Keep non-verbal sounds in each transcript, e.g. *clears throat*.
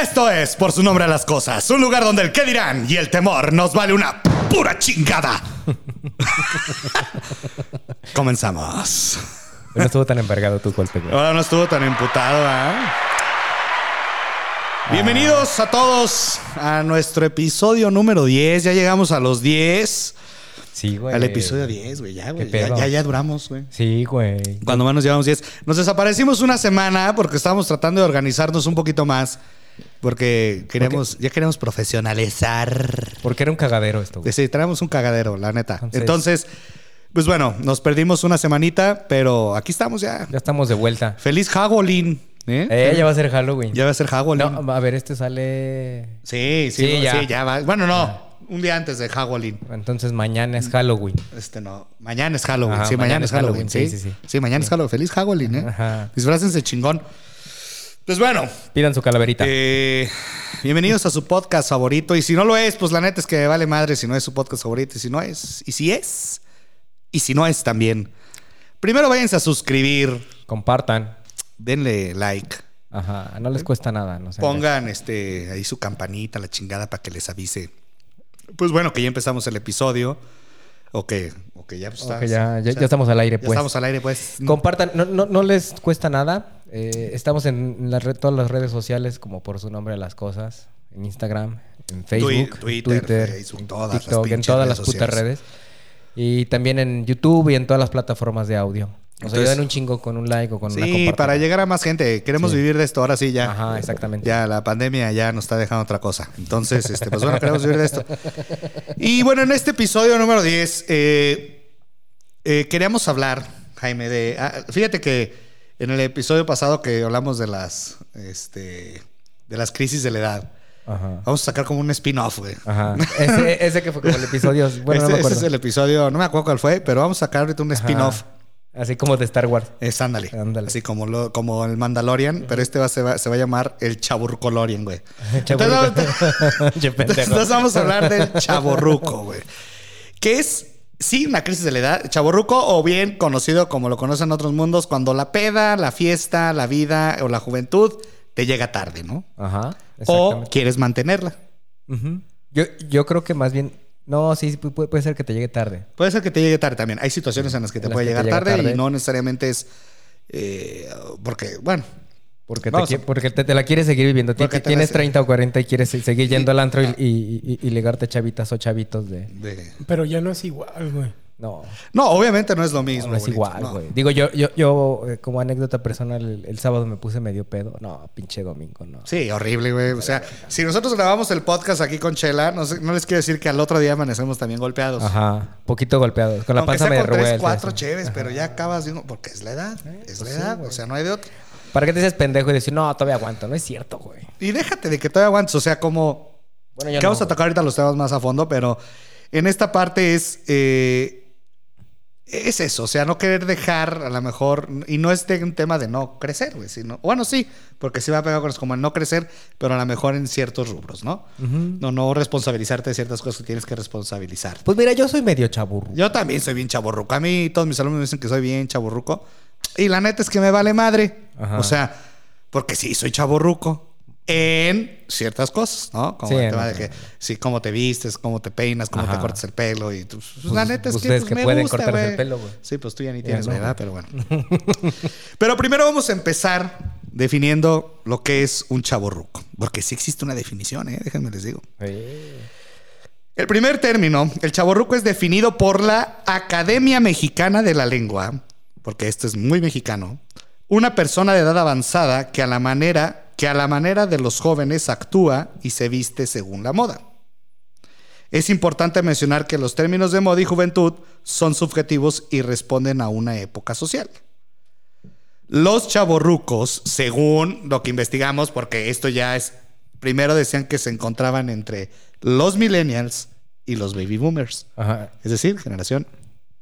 Esto es, por su nombre a las cosas, un lugar donde el qué dirán y el temor nos vale una pura chingada. *laughs* Comenzamos. No estuvo tan envergado tu golpe, güey. Ahora no estuvo tan emputado, ¿ah? Bienvenidos a todos a nuestro episodio número 10. Ya llegamos a los 10. Sí, güey. Al episodio 10, güey. Ya, güey. ¿Qué Ya, ya, ya duramos, güey. Sí, güey. Cuando más nos llevamos 10. Nos desaparecimos una semana porque estábamos tratando de organizarnos un poquito más. Porque queremos, ya queremos profesionalizar. Porque era un cagadero esto, güey. Sí, traemos un cagadero, la neta. Entonces- Entonces, pues bueno, nos perdimos una semanita, pero aquí estamos ya. Ya estamos de vuelta. Feliz Halloween. ¿eh? Eh, ya va a ser Halloween. Ya va a ser Halloween. No, a ver, este sale. Sí, sí, Sí, sí, ya. ya. va. Bueno, no, un día antes de Halloween. Entonces mañana es Halloween. Este no, mañana es Halloween. Ajá, sí, mañana, es Halloween. Sí, sí, sí. mañana es Halloween. Feliz Halloween, ¿eh? Ajá. Disfrácense chingón. Pues bueno, Pidan su calaverita. eh, bienvenidos a su podcast favorito. Y si no lo es, pues la neta es que vale madre si no es su podcast favorito. Y si no es, y si es, y si no es también. Primero váyanse a suscribir, Compartan. denle like. Ajá. No les cuesta nada, no. Pongan este ahí su campanita, la chingada, para que les avise. Pues bueno, que ya empezamos el episodio. O que, o que ya pues, está- ya, estamos al aire, ya pues. estamos al aire, pues. Compartan, no, no, no les cuesta nada. Eh, estamos en la red- todas las redes sociales, como por su nombre de las cosas. En Instagram, en Facebook, Twitter, Facebook, todas TikTok, en pinches todas las putas redes. Y también en YouTube y en todas las plataformas de audio. Nos Entonces- ayudan un chingo con un like o con una Sí, compartida. para llegar a más gente. Queremos Sí. vivir de esto, ahora sí, ya. Ajá, exactamente. Ya la pandemia ya nos está dejando otra cosa. Entonces, este, pues bueno, queremos vivir de esto. Y bueno, en este episodio número 10, eh, eh, queríamos hablar, Jaime, de. ah, fíjate que en el episodio pasado que hablamos de las. Este. De las crisis de la edad. Ajá. Vamos a sacar como un spin-off, güey. Ajá. *laughs* Ese, ese que fue como el episodio. Bueno, ese, no me ese acuerdo. es el episodio, no me acuerdo cuál fue, pero vamos a sacar ahorita un spin-off. Así como de Star Wars. Es ándale. Ándale. Así como, lo, como el Mandalorian, pero este va, se, va, se va a llamar el Chaburcolorian, güey. *laughs* Chaburruco. Entonces, *laughs* entonces vamos a hablar del chaborruco, güey. Que es, sí, una crisis de la edad. Chaborruco, o bien conocido como lo conocen en otros mundos, cuando la peda, la fiesta, la vida o la juventud te llega tarde, ¿no? Ajá. O quieres mantenerla. Yo, yo creo que más bien. No, sí, pu- puede, puede ser que te llegue tarde. Puede ser que te llegue tarde también. Hay situaciones en las que te las puede que llegar llega tarde, y no necesariamente es eh, porque, bueno, Porque, te, Vamos a- qui- porque te, te la quieres seguir viviendo. Porque te Tienes la- 30 o 40 y quieres se- seguir yendo al antro y, y, y- y ligarte chavitas o chavitos de... de- Pero ya no es igual, güey. No, no, obviamente no es lo mismo. no es bonito, igual, no. güey. Digo, yo, yo, yo eh, como anécdota personal, el, el sábado me puse medio pedo. No, pinche domingo, no. Sí, horrible, güey. O sea, si nosotros grabamos el podcast aquí con Chela, no, sé- no les quiero decir que al otro día amanecemos también golpeados. Ajá, poquito golpeado. Con la Aunque panza sea medio con tres, revuelta. cuatro así. cheves, pero ya acabas de... Porque es la edad, es la pues edad, o sea, no hay de otra. ¿Para qué te dices pendejo y decir, no, todavía aguanto? No es cierto, güey. Y déjate de que todavía aguantes, o sea, como... Bueno, yo que vamos no, a tocar ahorita los temas más a fondo, pero en esta parte es... eh, es eso, o sea, no querer dejar a lo mejor, y no es de un tema de no crecer, güey, sino, bueno, sí, porque sí va a pegar con como el no crecer, pero a lo mejor en ciertos rubros, ¿no? No, no responsabilizarte de ciertas cosas que tienes que responsabilizar. Pues mira, yo soy medio chaburro. Yo también soy bien chaborruco. A mí todos mis alumnos me dicen que soy bien chaborruco. Y la neta es que me vale madre. Ajá. O sea, porque sí, soy chaborruco en ciertas cosas, ¿no? Como Sí, el tema no, de que, sí, cómo te vistes, cómo te peinas, cómo te cortas el pelo. Y pues, Pues, la neta es que, pues, que me pueden gusta, cortarse el pelo, güey. Sí, pues tú ya ni Ya tienes, no. ¿verdad? Pero bueno. *laughs* Pero primero vamos a empezar definiendo lo que es un chaborruco. Porque sí existe una definición, ¿eh? Déjenme les digo. Eh. El primer término, el chaborruco, es definido por la Academia Mexicana de la Lengua, porque esto es muy mexicano, una persona de edad avanzada que a la manera que a la manera de los jóvenes actúa y se viste según la moda. Es importante mencionar que los términos de moda y juventud son subjetivos y responden a una época social. Los chavorrucos, según lo que investigamos, porque esto ya es, primero decían que se encontraban entre los millennials y los baby boomers, Ajá. es decir, generación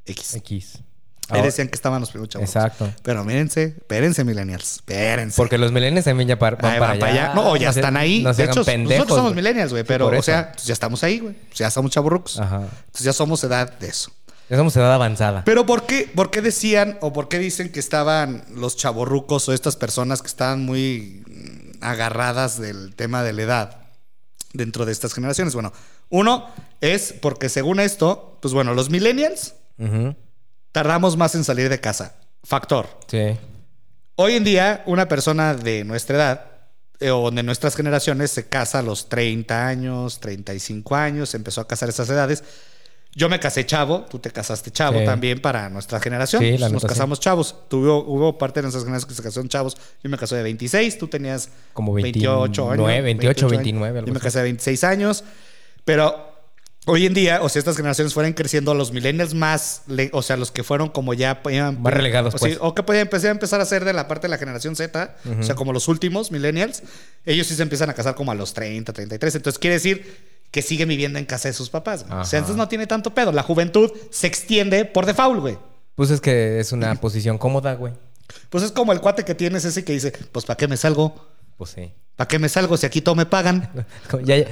X. X. Ahí decían que estaban los primeros chavos. Exacto. Pero mírense, espérense, millennials. Espérense. Porque los millennials también ya par- van, para, van para allá. allá. No, o ya No se- están ahí. No de hecho, pendejos. nosotros somos millennials, güey. Pero, o sea, pues ya estamos ahí, güey. Pues ya somos chaburrucos. Ajá. Entonces ya somos edad de eso. Ya somos edad avanzada. Pero ¿por qué, ¿por qué decían o por qué dicen que estaban los chaborrucos o estas personas que estaban muy mm, agarradas del tema de la edad dentro de estas generaciones. Bueno, uno es porque según esto, pues bueno, los millennials Ujú. Tardamos más en salir de casa. Factor. Sí. Hoy en día, una persona de nuestra edad eh, o de nuestras generaciones se casa a los 30 años, 35 años, se empezó a casar esas edades. Yo me casé chavo, tú te casaste chavo Sí. también para nuestra generación. Sí, la Nos neta, sí. casamos chavos. Tuvo, hubo parte de nuestras generaciones que se casaron chavos. Yo me casé de 26, tú tenías Como 28 años. 29, 28, 28 29, algo Yo me casé de 26 años. Pero hoy en día, o sea, estas generaciones fueran creciendo, los millennials más, o sea, los que fueron como ya... iban- Más relegados, o, sí, pues. o que podían empezar, empezar a ser de la parte de la generación Z, o sea, como los últimos millennials, ellos sí se empiezan a casar como a los 30, 33. Entonces quiere decir que siguen viviendo en casa de sus papás. O sea, entonces no tiene tanto pedo. La juventud se extiende por default, güey. Pues es que es una posición cómoda, güey. Pues es como el cuate que tienes ese que dice, pues ¿para qué me salgo? Pues sí. ¿Para qué me salgo si aquí todo me pagan? *laughs* Ya, ya,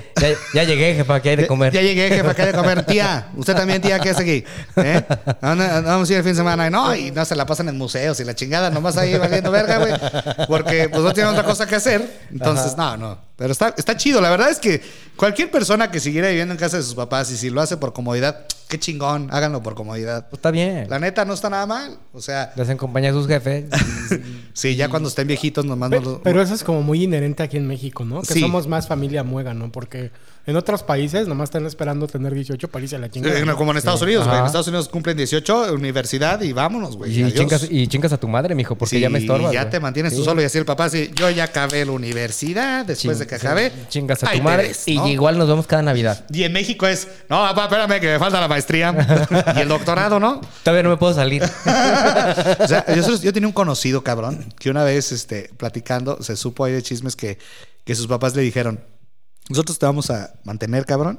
ya llegué, jefa, que hay de comer. Ya, ya llegué, jefa, ¿qué hay de comer? Tía, usted también, tía, ¿qué hace aquí? ¿Eh? ¿A dónde- a dónde Vamos a ir el fin de semana. Y no, y no se la pasan en museos y la chingada, nomás ahí valiendo verga, güey. Porque pues no tienen otra cosa que hacer. Entonces, no, no. Pero está, está chido. La verdad es que cualquier persona que siguiera viviendo en casa de sus papás y si lo hace por comodidad, qué chingón, háganlo por comodidad. Pues está bien. La neta no está nada mal. O sea, Les acompaña a sus jefes. *laughs* sí, ya cuando estén viejitos nomás no Pe- lo... Pero eso es como muy inherente aquí en México, ¿no? Que Sí. somos más familia muega, ¿no? Porque en otros países nomás están esperando tener 18 para irse a la chingada. Eh, como en Estados Unidos, güey. En. Estados Unidos cumplen 18, universidad y vámonos, güey. y, chingas, y chingas a tu madre, mijo, porque Sí, ya me estorbas. Ya güey. te mantienes tú solo y así el papá, sí, yo ya acabé la universidad después de que sí, acabé. Chingas a tu madre. ves, Y ¿no? igual nos vemos cada Navidad. Y en México es, no, papá, espérame que me falta la maestría y el doctorado, ¿no? Todavía no me puedo salir. *laughs* O sea, yo, yo tenía un conocido, cabrón, que una vez, este, platicando, se supo ahí de chismes que, que sus papás le dijeron, nosotros te vamos a mantener, cabrón,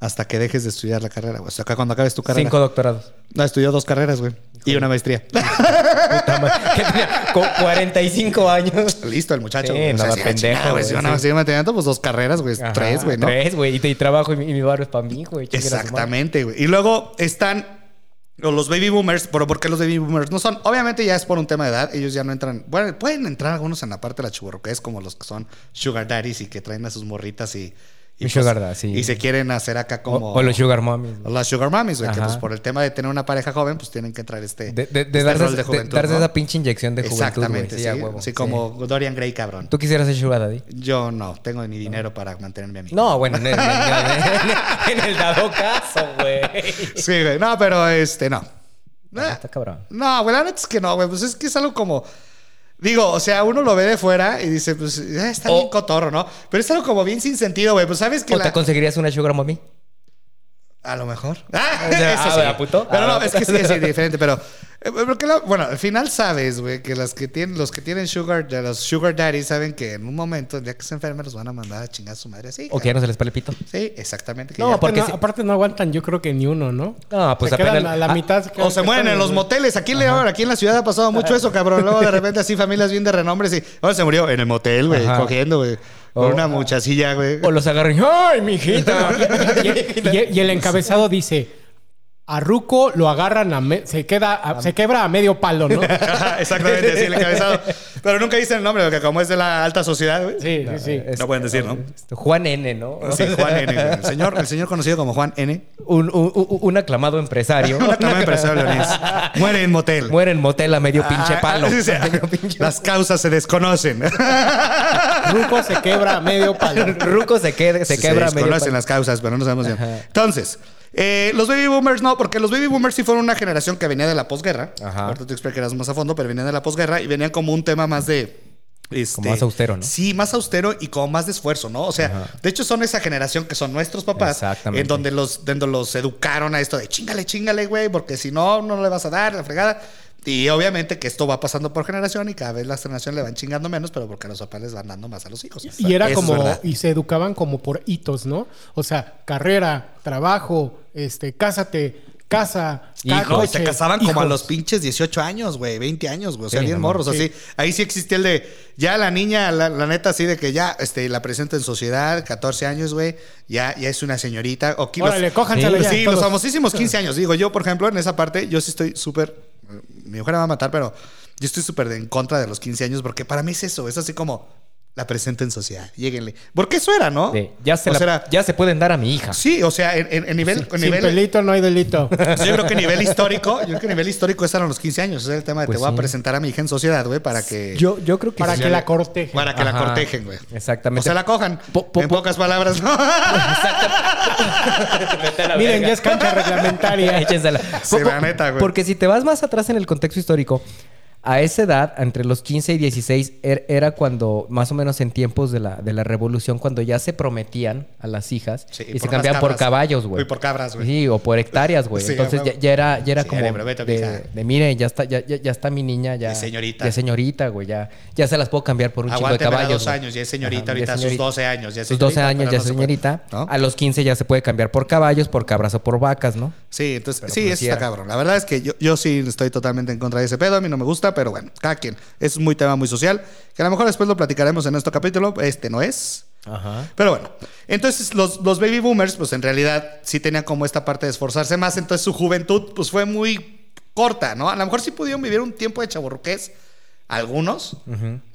hasta que dejes de estudiar la carrera, güey. O sea, acá cuando acabes tu carrera. Cinco doctorados. No, estudió dos carreras, güey. Y una maestría. *laughs* Puta madre. Que tenía con 45 años. Listo, el muchacho. Sí, güey. nada, sí, pendejo, chingada, güey. Si güey, van a sí. seguir manteniendo, pues dos carreras, güey. Ajá, Tres, güey, ¿no? Tres, güey. Y, y trabajo y mi, y mi barrio es para mí, güey. Chingue a su madre. Exactamente, güey. Y luego están o los baby boomers, pero ¿por qué los baby boomers no son? Obviamente ya es por un tema de edad, ellos ya no entran, bueno, pueden entrar algunos en la parte de la chuborroquez, como los que son sugar daddies y que traen a sus morritas y... y, Y sugar sí. Y se quieren hacer acá como... O, o los sugar mommies. o las sugar mommies, güey, que pues por el tema de tener una pareja joven, pues tienen que entrar este... De, de, de este darse, rol de- juventud, darse ¿no? esa pinche inyección de juventud. Exactamente, Sí. Así Sí. como Dorian Gray, cabrón. ¿Tú quisieras ser sugar daddy? Yo no, tengo ni dinero para mantenerme a mí. No, bueno, en el, en el- en el dado caso, güey. Sí, güey, no, pero este, no. Ah, Está cabrón. No, güey, la neta es que no, güey. Pues es que es algo como. Digo, o sea, uno lo ve de fuera y dice, pues eh, está O- bien cotorro, ¿no? Pero es algo como bien sin sentido, güey. Pues sabes que ¿O la- te conseguirías una sugar mommy? A lo mejor. *laughs* Ah, O sea, eso ah, sí. Pero Ah, no, es que sí, es diferente. Pero, eh, porque bueno, al final sabes, güey, que las que tienen, los que tienen sugar, de los sugar daddies saben que en un momento, el día que se enfermen, los van a mandar a chingar a su madre así. ¿O que ya no se les el pito? Sí, exactamente. que No, ya- porque no, si- aparte no aguantan, yo creo que ni uno, ¿no? No, pues Se quedan apenas- a la ah, mitad. quedan O se mueren en los moteles. Aquí en León, aquí en la ciudad ha pasado mucho *laughs* eso, cabrón. Luego de repente así familias bien de renombre, sí. Ahora se murió en el motel, güey, Ajá. cogiendo, güey. Con O- una muchachilla, güey. O los agarran *laughs* ¡ay, mijita! Y, y- y el encabezado dice: A Ruco lo agarran a. me- se, queda a- se quebra a medio palo, ¿no? *laughs* Exactamente, así el encabezado. *laughs* Pero nunca dicen el nombre, porque como es de la alta sociedad, güey. Sí, sí, sí. Es- No pueden decir, ¿no? Juan N, ¿no? Sí, Juan N. güey. El señor, el señor conocido como Juan N. Un, un- un- un aclamado empresario. *laughs* Un aclamado empresario leonés. Muere en motel. Muere en motel a medio pinche Ah, palo. sí, sí. Medio pinche- Las causas se desconocen. Ruco se quebra a medio palo. Ruco se, queda, se quebra a medio desconocen palo. las causas, pero no sabemos bien. Entonces, eh, los baby boomers no, porque los baby boomers sí fueron una generación que venía de la posguerra. Ajá. Ahorita te explicarás más a fondo, pero venían de la posguerra y venían como un tema más de. este, Como más austero, ¿no? Sí, más austero y como más de esfuerzo, ¿no? O sea, Ajá. de hecho son esa generación que son nuestros papás, Exactamente. en donde los, donde los educaron a esto de chingale, chingale, güey, porque si no, no le vas a dar la fregada. Y obviamente que esto va pasando por generación y cada vez las generaciones le van chingando menos, pero porque los papás les van dando más a los hijos. Y era Eso como, y se educaban como por hitos, ¿no? O sea, carrera, trabajo, este, cásate, casa, Hijo, y se casaban como a los pinches 18 años, güey, 20 años, güey. O sea, Sí, bien morros, así. Ahí sí existía el de, ya la niña, la, la neta, así de que ya este, la presenta en sociedad, 14 años, güey, ya, ya es una señorita. O aquí los- Órale, cójanselo Sí, ya, sí, los famosísimos 15 años. Digo, yo, por ejemplo, en esa parte, yo sí estoy súper. Mi mujer me va a matar, pero yo estoy súper en contra de los 15 años porque para mí es eso. Es así como. La presento en sociedad. Lléguenle. Porque eso era, ¿no? De, ya, se O la- sea, ya se pueden dar a mi hija. Sí, o sea, en, en- en nivel, en Sin nivel pelito no hay delito. *laughs* yo creo que a nivel histórico, yo creo que a nivel histórico eran los 15 años. Ese es el tema de Pues te voy sí. a presentar a mi hija en sociedad, güey, para que Yo, yo creo que Para sí. que la corteje. para que la cortejen, güey. Exactamente. O sea, la cojan. Po- po- en po- pocas palabras, ¿no? *laughs* Miren, ya es cancha reglamentaria. *laughs* Échensela. Sí, la neta, güey. Porque si te vas más atrás en el contexto histórico, a esa edad, entre los 15 y 16, er- era cuando, más o menos en tiempos de la, de la revolución, cuando ya se prometían a las hijas Sí, y, se cambiaban por caballos, güey. Y por cabras, güey. Sí, o por hectáreas, güey. *laughs* Sí, Entonces ya, era, ya era Sí, como prometo, de, de, mire, ya está, ya, ya, ya está mi niña, ya. De señorita. Ya señorita, güey. Ya, ya se las puedo cambiar por un chingo de caballos. dos años, ya es señorita Ajá, ahorita, sus señorita. 12 años, ya es Sus 12 señorita, años ya es señorita. ¿no? A los 15 ya se puede cambiar por caballos, por cabras o por vacas, ¿no? Sí, entonces, Pero sí, pues eso está cabrón. La verdad es que yo, yo sí estoy totalmente en contra de ese pedo. A mí no me gusta, pero bueno, cada quien. Es muy tema muy social, que a lo mejor después lo platicaremos en este capítulo. Este no es. Ajá. Pero bueno, entonces los, los baby boomers, pues en realidad sí tenían como esta parte de esforzarse más. Entonces su juventud, pues fue muy corta, ¿no? A lo mejor sí pudieron vivir un tiempo de chaburruqués, algunos,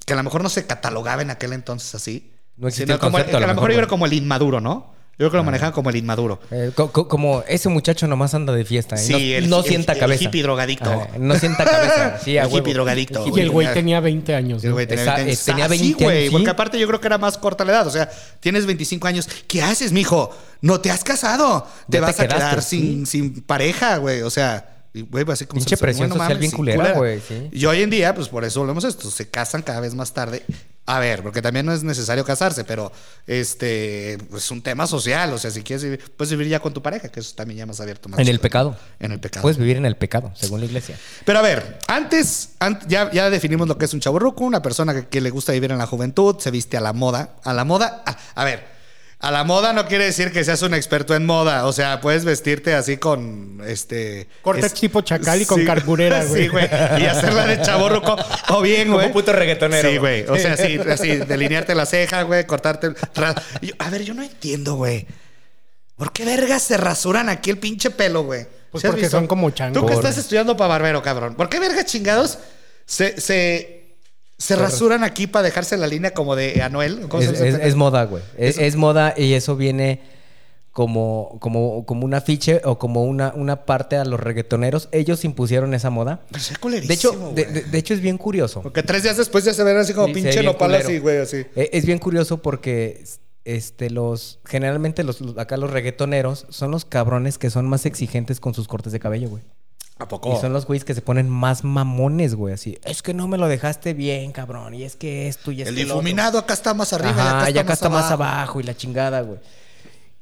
que a lo mejor no se catalogaba en aquel entonces así. No existía el como concepto, a que a lo mejor mejor, yo era güey. como el inmaduro, ¿no? Yo creo que lo manejaban como el inmaduro. Eh, co- co- como ese muchacho nomás anda de fiesta. ¿eh? Sí, no, el- no el- sienta el cabeza. hippie drogadicto. Ajá, no sienta cabeza. Sí, a El huevo. hippie drogadicto, Y el güey tenía 20 años. El güey tenía Esa- 20 eh, tenía Ah, sí, 20 güey, años, sí. Porque aparte yo creo que era más corta la edad. O sea, tienes 25 años. ¿Qué haces, mijo? No te has casado. Te Ya te vas a quedar sí. sin, sin pareja, güey. O sea, y, güey, así como... Pinche se- presión bueno, social bien culera, güey, sí. Y hoy en día, pues por eso volvemos a esto. Se casan cada vez más tarde. A ver, porque también no es necesario casarse, pero este pues, es un tema social. O sea, si quieres vivir, puedes vivir ya con tu pareja, que eso también ya más abierto. Más En el pecado. En el pecado. Puedes vivir en el pecado, según la iglesia. Pero a ver, antes, an- ya, ya definimos lo que es un chaburruco, una persona que, que le gusta vivir en la juventud, se viste a la moda. A la moda, a, a ver, a la moda no quiere decir que seas un experto en moda. O sea, puedes vestirte así con este. Corte es- tipo chacal y con carburera, *laughs* güey. Sí, güey. Y hacerla de chaburruco. O *laughs* bien, Como güey. puto reggaetonero, Sí, güey. O sea, sí, así, delinearte la ceja, güey, cortarte. yo- a ver, yo no entiendo, güey. ¿Por qué vergas se rasuran aquí el pinche pelo, güey? Pues ¿Sí porque visto? son como changos. Tú que estás estudiando para barbero, cabrón. ¿Por qué vergas chingados se, se, se rasuran aquí para dejarse la línea como de Anuel? ¿Cómo se Es, es- es moda, güey. Es, es moda y eso viene como, como, como un afiche o como una, una parte a los reggaetoneros. Ellos impusieron esa moda. Pero está De hecho, de, güey. de- de hecho es bien curioso. Porque tres días después ya se ven así como Sí, pinche nopal así, güey, así. Eh, Es bien curioso porque este, los, generalmente los, los- acá los reggaetoneros son los cabrones que son más exigentes con sus cortes de cabello, güey. ¿A poco? Y son los güeyes que se ponen más mamones, güey, así. Es que no me lo dejaste bien, cabrón. Y es que esto y es El que lo otro". difuminado acá está más arriba Ajá, y y acá está más abajo y la chingada, güey.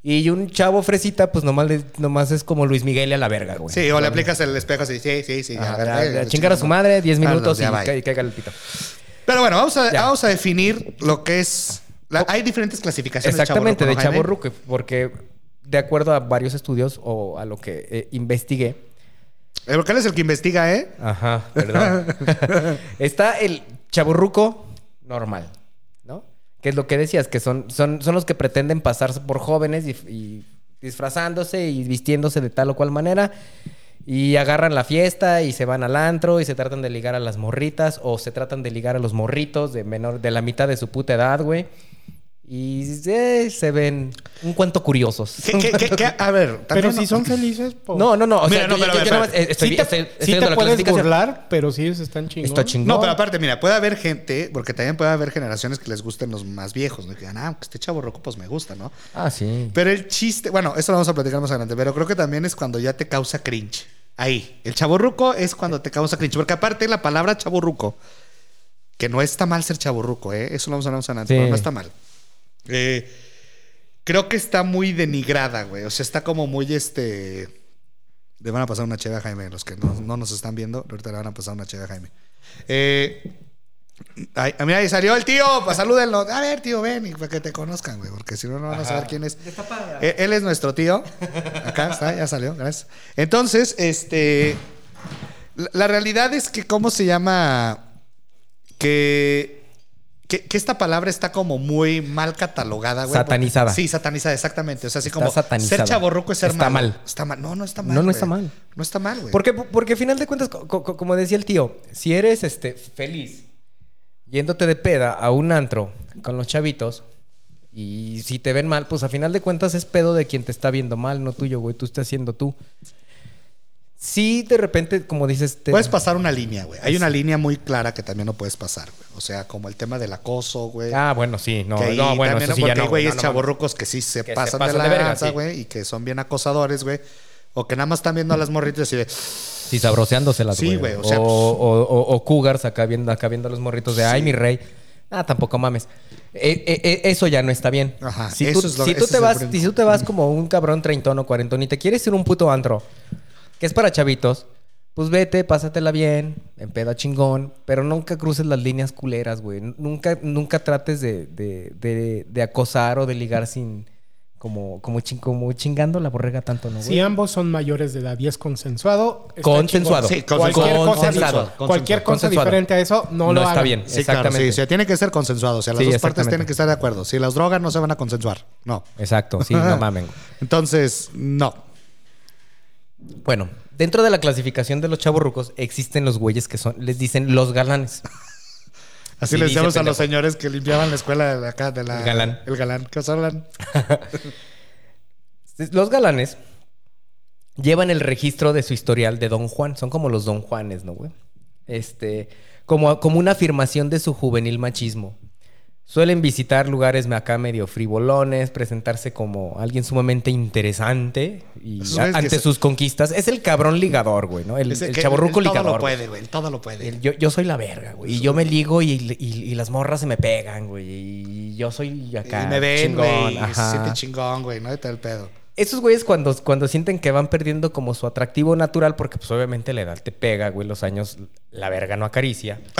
Y un chavo fresita, pues nomás, le- nomás es como Luis Miguel a la verga, güey. Sí, o le aplicas el espejo así, sí, sí, sí. Ajá, a ver, a- a chingar a su madre, 10 Vámonos, minutos y caiga el pito. Pero bueno, vamos a, Ya. vamos a definir lo que es. la- hay diferentes clasificaciones Exactamente, de chavorruco, ¿no, chavo ruque, porque de acuerdo a varios estudios o a lo que eh, investigué? El vocal es el que investiga, ¿eh? Ajá, perdón. *laughs* Está el chaburruco normal, ¿no? Que es lo que decías, que son, son, son los que pretenden pasarse por jóvenes y, y disfrazándose y vistiéndose de tal o cual manera. Y agarran la fiesta y se van al antro y se tratan de ligar a las morritas o se tratan de ligar a los morritos de menor, de la mitad de su puta edad, güey. Y eh, se ven un cuanto curiosos. ¿Qué, qué, qué, qué? A ver, Pero si son felices, po- No, no, no. O Mira, sea, no, pero yo- a ver, yo nada más, espérate. estoy, sí te, estoy- sí estoy te viendo la puedes burlar, pero sí ellos están chingón. Está chingón. No, pero aparte, mira, puede haber gente, porque también puede haber generaciones que les gusten los más viejos, ¿no? Que digan, ah, este chavo roco, pues me gusta, ¿no? Ah, sí. Pero el chiste, bueno, eso lo vamos a platicar más adelante, pero creo que también es cuando ya te causa cringe. Ahí, el chaborruco es cuando te causa cringe, porque aparte la palabra chaborruco, que no está mal ser chaborruco, ¿eh? Eso lo vamos a hablar más adelante, Sí. pero no está mal. Eh, creo que está muy denigrada, güey. O sea, está como muy este. Le van a pasar una cheve a Jaime, los que no, no nos están viendo, ahorita le van a pasar una cheve a Jaime. Eh, ay, mira, ahí salió el tío, pues salúdenlo. A ver, tío, ven, y para que te conozcan, güey, porque si no, no van a saber quién es. Él, él es nuestro tío. Acá está, ya salió, gracias. Entonces, este. La realidad es que, ¿cómo se llama? Que. Que, que esta palabra está como muy mal catalogada, güey. Satanizada. Sí, satanizada, exactamente. O sea, así Está como satanizada. ser chaborruco es ser Está malo. mal. Está mal. No, no está mal. No, no güey. está mal. No está mal, güey. Porque, porque al final de cuentas, co- co- como decía el tío, si eres este, feliz yéndote de peda a un antro con los chavitos. Y si te ven mal, pues a final de cuentas es pedo de quien te está viendo mal, no tuyo, güey. Tú estás haciendo tú. Sí, de repente, como dices... Te... Puedes pasar una línea, güey. Hay una línea muy clara que también no puedes pasar, güey. O sea, como el tema del acoso, güey. Ah, bueno, sí. No, que no bueno, también, eso sí ya hay no, güey. güeyes No, no, chavorrucos que sí se Que se pasan, de de la verga, sí. güey, y que son bien acosadores, güey. O que nada más están viendo a las morritas y de... Sí, sabroseándoselas, Sí, güey, o O, sea, pues- o, o- o cougars acá viendo, acá viendo a los morritos de, ay, mi rey. Ah, tampoco mames. Eh, eh, eh, eso ya no está bien. Ajá, Si, tú, es lo- si tú te vas, si tú te vas como un cabrón treintón o cuarentón y te quieres ir a un puto antro, que es para chavitos, pues vete, pásatela bien, en peda chingón, pero nunca cruces las líneas culeras, güey. Nunca, nunca trates de, de, de, de acosar o de ligar sin... Como, como, chin- como chingando la borrega tanto, ¿no, güey? Si ambos son mayores de edad y es consensuado. Consensuado. Sí, consensuado. Cualquier cosa, Consensuado. cualquier cosa Consensuado. diferente a eso no, No lo está hagan. bien. Sí, claro, Exactamente. sí. O sea, tiene que ser consensuado. O sea, las Sí, dos partes tienen que estar de acuerdo. Si las drogas no se van a consensuar. No. Exacto, sí, no *laughs* mamen. güey. Entonces, no. Bueno, dentro de la clasificación de los chavorrucos existen los güeyes que son, les dicen los galanes. Así Sí, le dice decíamos a los señores que limpiaban la escuela de acá, de la... El galán. El galán. ¿Qué os hablan? *laughs* Los galanes llevan el registro de su historial de Don Juan. Son como los Don Juanes, ¿no, güey? Este, como, como una afirmación de su juvenil machismo. Suelen visitar lugares acá medio frivolones, presentarse como alguien sumamente interesante y a- ante sus conquistas. Es el cabrón ligador, güey, ¿no? El, el chavorruco él todo ligador. lo puede, güey. Todo lo puede. Yo, yo soy la verga, güey. Y yo me ligo y, y- y las morras se me pegan, güey. Y yo soy acá. y me ven, chingón, güey. y Se ajá. siente chingón, güey. No y todo el pedo. Esos güeyes cuando, cuando sienten que van perdiendo como su atractivo natural, porque pues obviamente la edad te pega, güey, los años, la verga no acaricia. *laughs*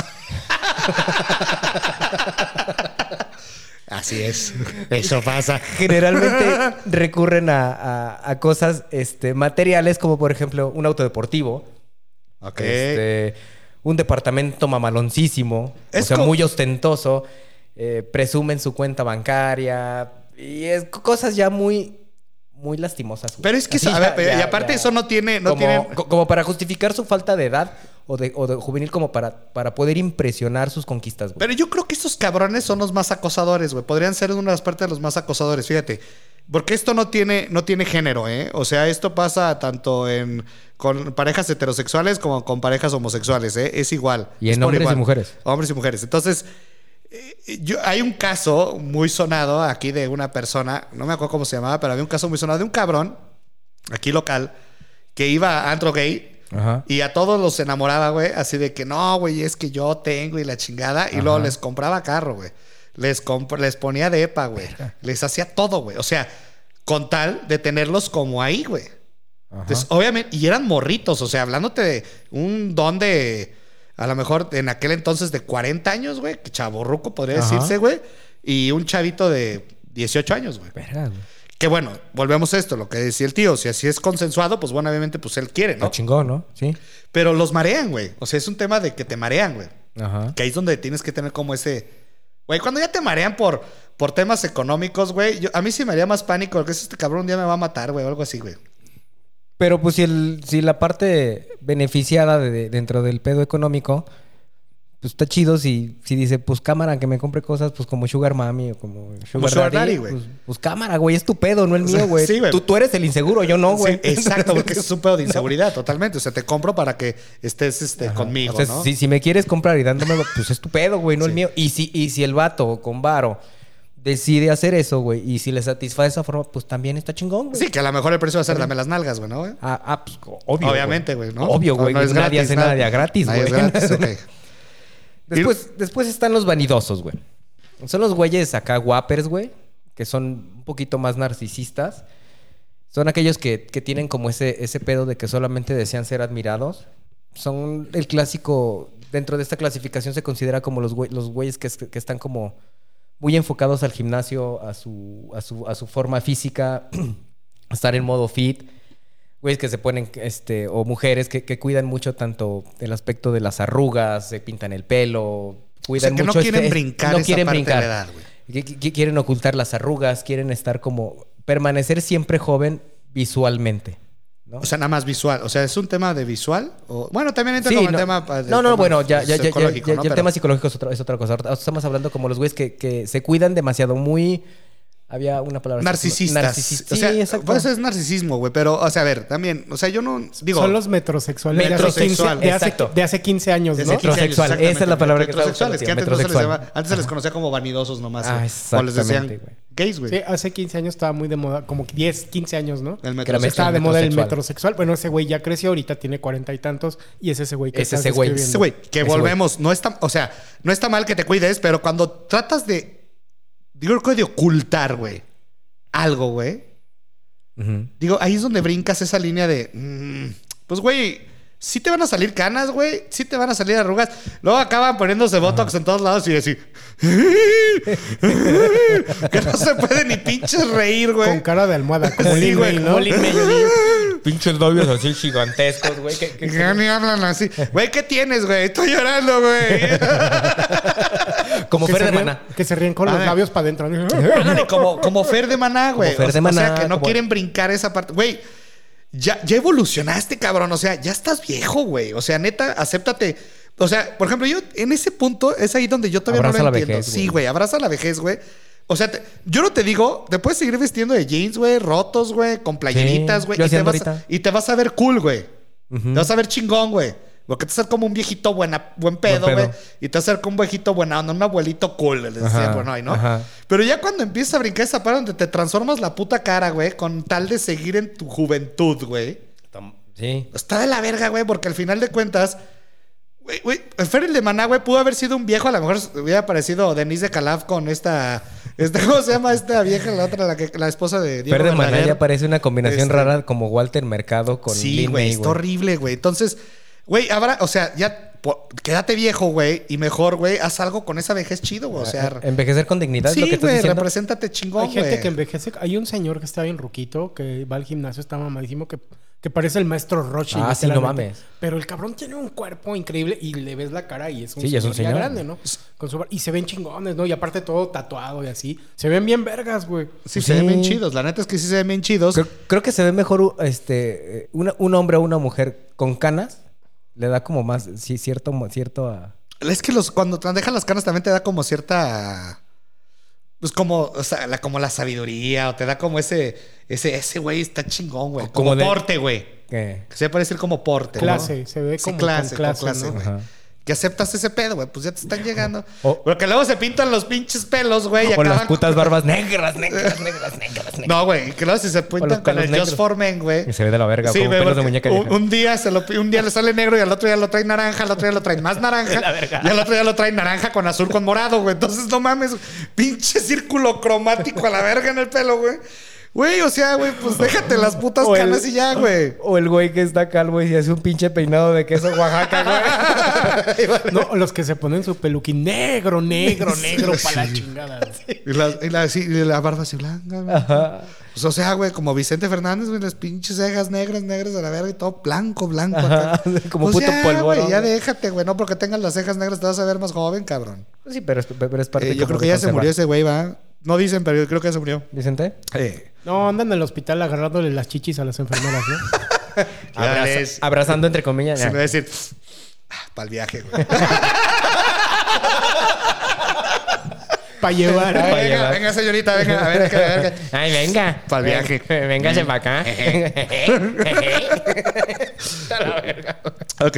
Así es. Eso pasa. Generalmente *laughs* recurren a, a- a cosas este, materiales, como por ejemplo un auto deportivo, Ok. este, un departamento mamaloncísimo, Es o sea, muy ostentoso, eh, presumen su cuenta bancaria, y es cosas ya muy, muy lastimosas. güey. Pero es que, Así a ver, ya- pero- y aparte ya- eso no tiene... No como, tiene... co- como para justificar su falta de edad o de, o de juvenil como para, para poder impresionar sus conquistas, güey. Pero yo creo que estos cabrones son los más acosadores, güey. Podrían ser una de las partes de los más acosadores, fíjate. Porque esto no tiene, no tiene género, ¿eh? O sea, esto pasa tanto en con parejas heterosexuales como con parejas homosexuales, ¿eh? Es igual. Y en hombres y mujeres. Hombres y mujeres. Entonces, yo, hay un caso muy sonado aquí de una persona, no me acuerdo cómo se llamaba, pero había un caso muy sonado de un cabrón, aquí local, que iba a antro gay Ajá. y a todos los enamoraba, güey. Así de que no, güey, es que yo tengo y la chingada. Y luego les compraba carro, güey. Les, comp- les ponía de EPA, güey. Les hacía todo, güey. O sea, con tal de tenerlos como ahí, güey. Entonces, obviamente, y eran morritos. O sea, hablándote de un don de, a lo mejor en aquel entonces de 40 años, güey. Que chaborruco podría Ajá. decirse, güey. Y un chavito de 18 años, güey. Que bueno, volvemos a esto, lo que decía el tío. Si así es consensuado, pues bueno, obviamente, pues él quiere, ¿no? Está chingón, ¿no? Sí. Pero los marean, güey. O sea, es un tema de que te marean, güey. Ajá. Que ahí es donde tienes que tener como ese. Güey, cuando ya te marean por, por temas económicos, güey. yo- A mí sí me haría más pánico porque es este cabrón un día me va a matar, güey, o algo así, güey. Pero pues si, el, si la parte beneficiada de- de- dentro del pedo económico, pues está chido si, si dice, pues cámara, que me compre cosas pues como Sugar Mami o como Sugar, Sugar Daddy, güey. Pues, pues cámara, güey, es tu pedo, no el O sea, mío, güey. sí, tú, tú eres el inseguro, yo no, güey. Sí, exacto, porque es un pedo de *laughs* inseguridad, totalmente. O sea, te compro para que estés este, conmigo, O sea, ¿no? si, si me quieres comprar y dándome, pues es tu pedo, güey, no el mío. Y si, y si el vato con varo decide hacer eso, güey, y si le satisface de esa forma, pues también está chingón, güey. Sí, que a lo mejor el precio va a ser dame las nalgas, güey, ¿no? Ah, ah, pues obvio. Obviamente, güey, ¿no? Obvio, güey. No, no es nadie gratis, hace nada. nada gratis, güey. *laughs* después, después están los vanidosos, güey. Son los güeyes acá guapers, güey, que son un poquito más narcisistas. Son aquellos que, que tienen como ese, ese pedo de que solamente desean ser admirados. Son el clásico, dentro de esta clasificación se considera como los, güey- los güeyes que, que están como muy enfocados al gimnasio, a su, a su, a su forma física, *clears throat* estar en modo fit. Güeyes que se ponen, este, o mujeres que, que cuidan mucho tanto el aspecto de las arrugas, se pintan el pelo, cuidan O sea, que no mucho este, quieren brincar no esa quieren parte brincar. edad, güey. Quieren ocultar las arrugas, quieren estar como permanecer siempre joven visualmente, ¿no? O sea, nada más visual. O sea, ¿es un tema de visual? O, bueno, también entra Sí, como el no, tema... pa- de- no, no, bueno, ya, ya, el Pero- tema psicológico es otra, es otra cosa. Estamos hablando como los güeyes que, que se cuidan demasiado, muy... Había una palabra... Narcisistas. Narcisistas. O sea, sí, exacto. pues es narcisismo, güey. Pero, o sea, a ver, también, o sea, yo no digo. Son los metrosexuales de hace 15, Metrosexual. de hace, Exacto. de hace 15 años, ¿no? 15 Metrosexual. Esa es la palabra que Metrosexuales, que antes no se les llamaba- antes se les conocía como vanidosos nomás. Ah. O les decían gays, güey. Sí, hace 15 años estaba muy de moda, como 10, 15 años, ¿no? El metrosexual. Estaba de moda el metrosexual. Bueno, ese güey ya creció, ahorita tiene cuarenta y tantos, y es ese güey que Es ese güey. Ese güey, que Ese volvemos, no está, o sea, no está mal que te cuides, pero cuando tratas de, digo, creo que de ocultar, güey, algo, güey, digo, ahí es donde brincas esa línea de, mm, pues, güey, sí te van a salir canas, güey, sí te van a salir arrugas, luego acaban poniéndose botox en todos lados y decir, que no se puede ni pinches reír, güey. Con cara de almohada, como Sí, güey, ¿no? Pinches novios así gigantescos, güey. que- ni hablan así. Güey, ¿qué tienes, güey? Estoy llorando, güey. Como Fer de ríen- Maná. Que se ríen con los Ah. labios para adentro. Como, como Fer de Maná, güey. Fer de O- O sea, que no como- quieren brincar esa parte. Güey, ya, ya evolucionaste, cabrón. O sea, ya estás viejo, güey. O sea, neta, acéptate. O sea, por ejemplo, yo en ese punto es ahí donde yo todavía Abraza no lo la entiendo. vejez, sí, güey. abraza la vejez, güey. O sea, te- yo no te digo, te puedes seguir vistiendo de jeans, güey, rotos, güey, con playeritas, Sí, güey. y, te vas a- ahorita. y te vas a ver cool, güey. Te vas a ver chingón, güey. Porque te vas a ver como un viejito buena, buen pedo, güey. Y te vas a ver como un viejito buena onda, un abuelito cool, les decía, Ajá, bueno, ahí, ¿no? ajá. Pero ya cuando empiezas a brincar esa parte donde te transformas la puta cara, güey, con tal de seguir en tu juventud, güey. Sí. Está de la verga, güey, porque al final de cuentas, güey, güey, el de Maná, güey, pudo haber sido un viejo, a lo mejor hubiera parecido Denise de Calaf con esta, esta ¿cómo se llama esta vieja, la otra, la, que, la esposa de Diego Fer de Maná ya parece una combinación Este- rara como Walter Mercado con Sí, Lin güey, May, está horrible, güey. Entonces, güey, habrá, o sea, ya po- quédate viejo, güey, y mejor, güey, haz algo con esa vejez chido, güey. O sea, Envejecer con dignidad es lo sí, que estás güey, represéntate chingón, Hay gente güey. que envejece. Hay un señor que está bien ruquito, que va al gimnasio, está mamadísimo, que, que parece el maestro Roshi. Ah, sí, no mames. Pero el cabrón tiene un cuerpo increíble y le ves la cara y es un Sí, señor, es un ya señor. grande, ¿no? Con su bar- y se ven chingones, ¿no? Y aparte todo tatuado y así. Se ven bien vergas, güey. Sí, Sí. se ven bien chidos. La neta es que sí se ven bien chidos. Creo, creo que se ve mejor este eh, una- un hombre o una mujer con canas. Le da como más, sí, cierto, cierto a... Es que los, cuando te dejan las canas también te da como cierta. Pues como, o sea, la, como la sabiduría, o te da como ese, ese, ese güey está chingón, güey. Como, Como de- porte, güey. ¿qué? Que se puede decir como porte. ¿no? Clase, se ve Sí, como clase, con clase, con clase, ¿no? güey. Ajá. Que aceptas ese pedo, güey. Pues ya te están llegando. O- Porque luego se pintan los pinches pelos, güey. y Con las putas barbas negras, negras, negras, negras, negras. No, güey. Que luego si se pintan con el negros. Just for Men, güey. Y se ve de la verga, como güey, pelos de muñeca Un, un día se lo, un día le sale negro y al otro día lo trae naranja, al otro día lo trae más naranja. *laughs* y al otro día lo trae naranja con azul con morado, güey. Entonces, no mames, pinche círculo cromático a la verga en el pelo, güey. Güey, o sea, güey, pues déjate las putas *laughs* O el- canas y ya, güey. *laughs* O el güey que está calvo y se hace un pinche peinado de queso Oaxaca, güey. *laughs* No, los que se ponen su peluquín negro, negro, negro para la chingada. Y la, y la, sí, y la barba así blanca, güey. Ajá. Pues, o sea, güey, como Vicente Fernández, güey, las pinches cejas negras, negras a la verga y todo blanco, blanco. Ajá, acá. como Pues puto ya, polvorón, güey, ya déjate, güey. No porque tengas las cejas negras te vas a ver más joven, cabrón. Sí, pero es, pero es parte Eh, yo creo que ya se murió ese güey, va. No dicen, pero yo creo que ya se murió. ¿Vicente? Eh. No, andan en el hospital agarrándole las chichis a las enfermeras, ¿no? *laughs* Abraza- abrazando entre comillas. Se me va a decir, para el viaje, güey. *laughs* Para llevar. Para venga, llevar. venga, señorita, venga, a ver, a ver. *laughs* Ay, venga. Pa'l viaje. Véngase para acá. Ok.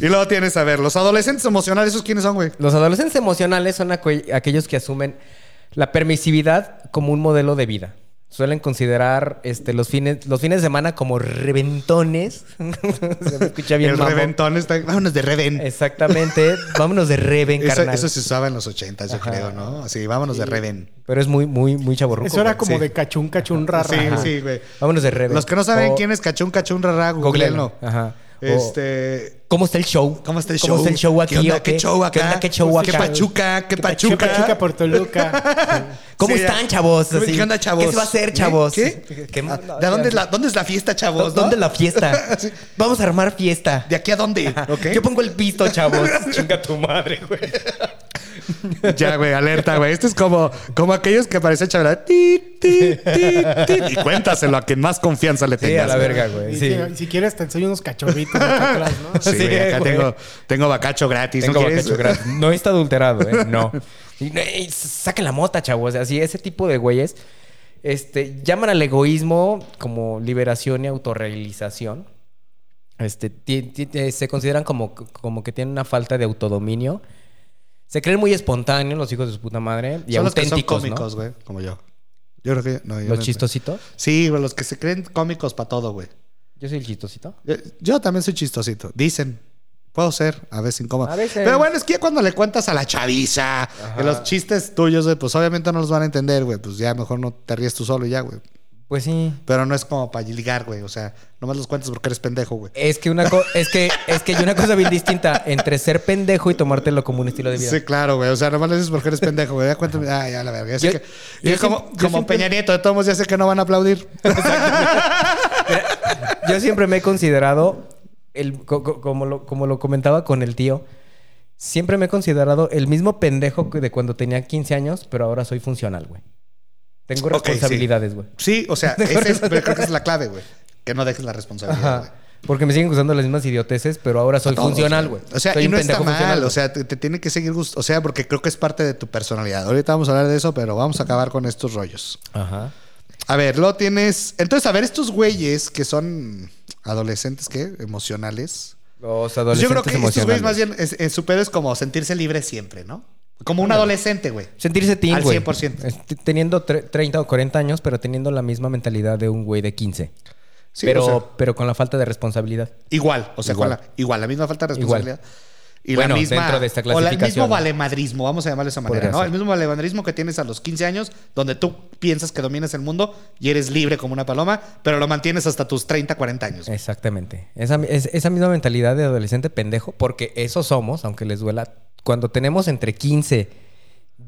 Y luego tienes, a ver, los adolescentes emocionales, ¿esos quiénes son, güey? Los adolescentes emocionales son acu- aquellos que asumen la permisividad como un modelo de vida. Suelen considerar este, los, fines, los fines de semana como reventones. *laughs* Se me escucha bien el mamón. reventón está. Vámonos de reven. Exactamente. *laughs* Vámonos de reven, Eso, carnal. eso se usaba en los ochentas, yo Ajá. creo, ¿no? Así, vámonos de reven. Pero es muy, muy, muy chaborruco. Eso era como sí. de cachún, cachún, rara. Sí, sí, güey. Vámonos de reven. Los que no saben O- quién es Cachún Cachún Rara, googleenlo. googleenlo. Ajá. O- Este. ¿Cómo está el show? ¿Cómo está el ¿Cómo show? está el show aquí? ¿Qué onda? o ¿Qué show acá? ¿Qué onda? ¿Qué show ¿Qué acá? pachuca? ¿Qué ¿Qué pachuca? pachuca por Toluca? *laughs* ¿Cómo Sí, están, chavos? ¿Qué onda, chavos? ¿Qué se va a hacer, ¿Eh? chavos? ¿Qué? ¿Qué- Ah, ¿De dónde es la, dónde es la fiesta, chavos? no? ¿Dónde la fiesta? *laughs* Sí. Vamos a armar fiesta. ¿De aquí a dónde? Yo pongo el pisto, chavos. *laughs* Chinga tu madre, güey. Ya, güey, alerta, güey. Esto es como, como aquellos que parecen chavales. Ti, ti, ti, ti. *laughs* Y cuéntaselo a quien más confianza le Sí, tengas. a la güey. verga, Y güey. si, Sí. si quieres, te enseño unos cachorritos acá *laughs* atrás, ¿no? Sí, güey, acá güey. tengo, tengo bacacho gratis. ¿no Tengo quieres? bacacho gratis. No está adulterado, ¿eh? No. *laughs* No, saquen la mota, chavos. O sea, ese tipo de güeyes este, llaman al egoísmo como liberación y autorrealización. Este, se consideran como, como que tienen una falta de autodominio. Se creen muy espontáneos los hijos de su puta madre y Son los que son auténticos, cómicos, güey, como yo. Yo creo que... No. Los chistositos. Sí, güey, los que se creen cómicos para todo, güey. Yo soy el chistosito. Yo, yo también soy chistosito. Dicen. Puedo ser, a veces incómodo. A veces. Pero bueno, es que cuando le cuentas a la chaviza, que los chistes tuyos, güey, pues obviamente no los van a entender, güey. Pues ya mejor no te ríes tú solo y ya, güey. Pues sí. Pero no es como para ligar, güey. O sea, nomás los cuentas porque eres pendejo, güey. Es que una co- *laughs* es que es que hay una cosa bien distinta entre ser pendejo y tomártelo como un estilo de vida. Sí, claro, güey. O sea, nomás le dices porque eres pendejo, güey. Cuéntame. Ah, ya la verga. Sé Yo- que- yo yo como, yo como siempre- Peña Nieto, de todos modos ya sé que no van a aplaudir. *laughs* Yo siempre me he considerado, el, co- co- como, lo, como lo comentaba con el tío, siempre me he considerado el mismo pendejo que de cuando tenía 15 años, pero ahora soy funcional, güey. Tengo responsabilidades, güey. Sí, o sea, *laughs* esa es, creo que es la clave, güey. Que no dejes la responsabilidad, güey. Porque me siguen usando las mismas idioteces, pero ahora soy Todos, funcional, güey. O sea, Soy y no está mal. O sea, te, te tiene que seguir gustando. O sea, porque creo que es parte de tu personalidad. Ahorita vamos a hablar de eso, pero vamos a acabar con estos rollos. Ajá. A ver, lo tienes. Entonces, a ver, estos güeyes que son adolescentes, ¿qué? Emocionales. Los Pues adolescentes yo creo que estos güeyes más bien, es- es- su pedo es como sentirse libre siempre, ¿no? Como un adolescente, güey. Sentirse teen, Al güey. 100%. Este, Teniendo tre- 30 o 40 años, pero teniendo la misma mentalidad de un güey de 15. Sí, pero, o sea, pero con la falta de responsabilidad. igual, o sea, Igual. con la, igual, la misma falta de Igual. responsabilidad. Y Bueno, la misma. dentro de esta o la- el mismo clasificación. valemadrismo, vamos a llamarlo de esa manera, ¿no? ser. El mismo valemadrismo que tienes a los 15 años, donde tú piensas que dominas el mundo y eres libre como una paloma, pero lo mantienes hasta tus 30, 40 años. Exactamente. Esa, es- esa misma mentalidad de adolescente pendejo, porque eso somos, aunque les duela. Cuando tenemos entre 15,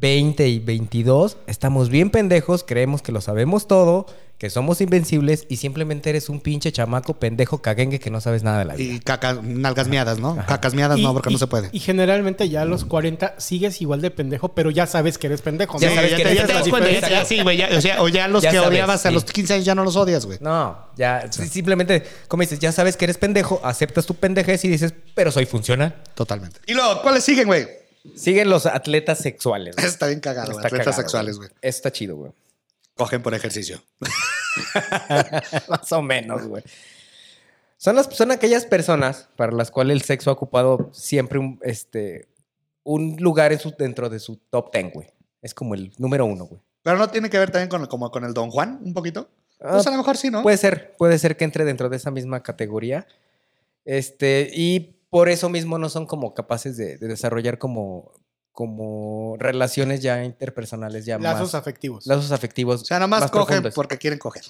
20 y 22, estamos bien pendejos, creemos que lo sabemos todo, que somos invencibles y simplemente eres un pinche chamaco pendejo caguengue que no sabes nada de la vida. Y caca, nalgas miadas, ¿no? Cacas miadas Y- no, porque y- no se puede. Y generalmente ya a los 40 sigues igual de pendejo, pero ya sabes que eres pendejo. Ya ¿no? sabes que te- eres te das pendejo. cuenta, ya- Exacto. ya sí, güey, ya- o, sea, o ya los Ya que sabes, odiabas a los 15 años ya no los odias, güey. No, ya sí, simplemente, como dices, ya sabes que eres pendejo, aceptas tu pendejez y dices, pero soy funcional. Totalmente. Y luego, ¿cuáles siguen, güey? Siguen los atletas sexuales. güey. Está bien cagado. Está Atletas cagado, sexuales, güey. Está chido, güey. Cogen por ejercicio. *laughs* Más o menos, güey. Son, las, son aquellas personas para las cuales el sexo ha ocupado siempre un, este, un lugar en su, dentro de su top ten, güey. Es como el número uno, güey. Pero no tiene que ver también con, como con el Don Juan, un poquito. Ah, Pues a lo mejor sí, ¿no? Puede ser, puede ser que entre dentro de esa misma categoría. Este, y por eso mismo no son como capaces de, de desarrollar como, como relaciones ya interpersonales, ya Lazos más... afectivos. lazos afectivos. o sea, nomás más cogen profundos. porque quieren coger.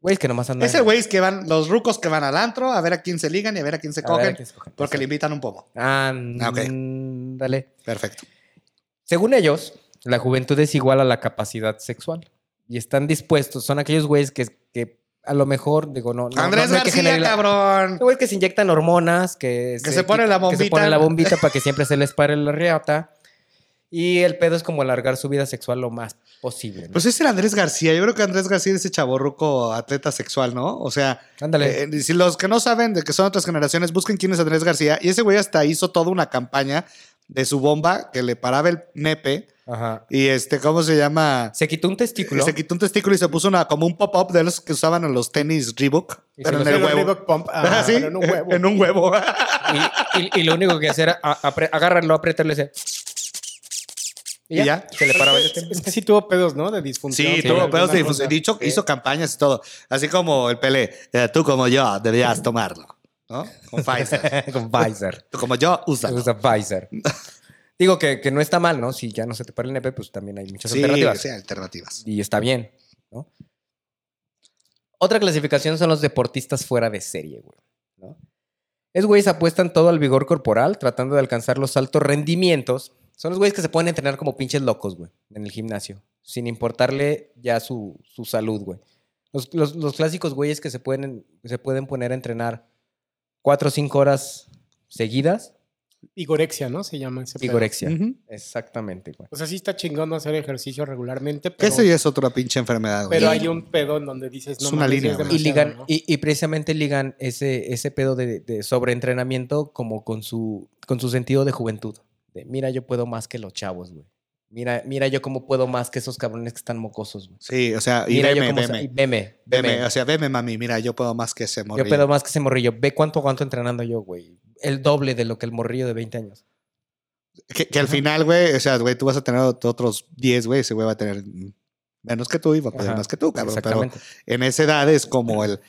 Güeyes que nomás andan... Ese güey que van, los rucos que van al antro a ver a quién se ligan y a ver a quién se A ver a cogen quién se cogen. porque le invitan un pomo. Ah, ok. dale. Perfecto. Según ellos, la juventud es igual a la capacidad sexual. Y están dispuestos, son aquellos güeyes que, que a lo mejor, digo, no. no Andrés no García, cabrón. Güeyes que se inyectan hormonas, que, Que se pone la Que se bombita. pone la bombita para que siempre se les pare la riata. Y el pedo es como alargar su vida sexual lo más posible. ¿no? Pues ese era Andrés García. Yo creo que Andrés García es ese chaborruco atleta sexual, ¿no? O sea, Ándale. eh, si los que no saben de que son otras generaciones, busquen quién es Andrés García. Y ese güey hasta hizo toda una campaña de su bomba que le paraba el nepe. Ajá. Y este, ¿cómo se llama? Se quitó un testículo. Se quitó un testículo y se puso una, como un pop-up de los que usaban en los tenis Reebok. Y Pero en el huevo. Reebok Pump, ah, sí, pero en un huevo. En un huevo. Y, y- y lo único que hacía era a- agarrarlo, apretarlo y ese. Y Y ya, ya. se le paraba Es, que sí tuvo pedos, ¿no? De disfunción. Sí, Sí, tuvo pedos de difusión. Dicho, Sí. hizo campañas y todo. Así como el Pelé. eh, tú como yo debías tomarlo. ¿No? Con *laughs* Pfizer. Con Pfizer. tú como yo, úsalo. Usa Pfizer. *laughs* Digo que, que no está mal, ¿no? Si ya no se te para el nepe, pues también hay muchas Sí, alternativas. sí, alternativas. Y está bien, ¿no? Otra clasificación son los deportistas fuera de serie, güey. ¿no? Es güeyes apuestan todo al vigor corporal, tratando de alcanzar los altos rendimientos. Son los güeyes que se pueden entrenar como pinches locos, güey, en el gimnasio, sin importarle ya su, su salud, güey. Los, los- los clásicos güeyes que se pueden, se pueden poner a entrenar cuatro o cinco horas seguidas Vigorexia, ¿no? Se llama ese. Ujú. Exactamente, güey. O sea, sí está chingón hacer ejercicio regularmente, Que pero, esa ya es otra pinche enfermedad, güey. pero hay un pedo en donde dices, no Es una línea. Y, ligan, ¿no? y, y precisamente ligan ese, ese pedo de, de sobreentrenamiento como con su, con su sentido de juventud. De, mira, yo puedo más que los chavos, güey. Mira, mira yo cómo puedo más que esos cabrones que están mocosos, güey. Sí, o sea, y Mira yo veme, cómo... veme. y Veme, Veme, veme. o sea, veme, mami, mira, yo puedo más que ese Yo morrillo. puedo más que ese morrillo. Ve cuánto aguanto entrenando yo, güey. El doble de lo que el morrillo de 20 años. Que, que al final, güey, o sea, güey, tú vas a tener otros 10, güey, ese güey va a tener menos que tú y va a poder Ajá, más que tú, cabrón. Pero en esa edad es como el...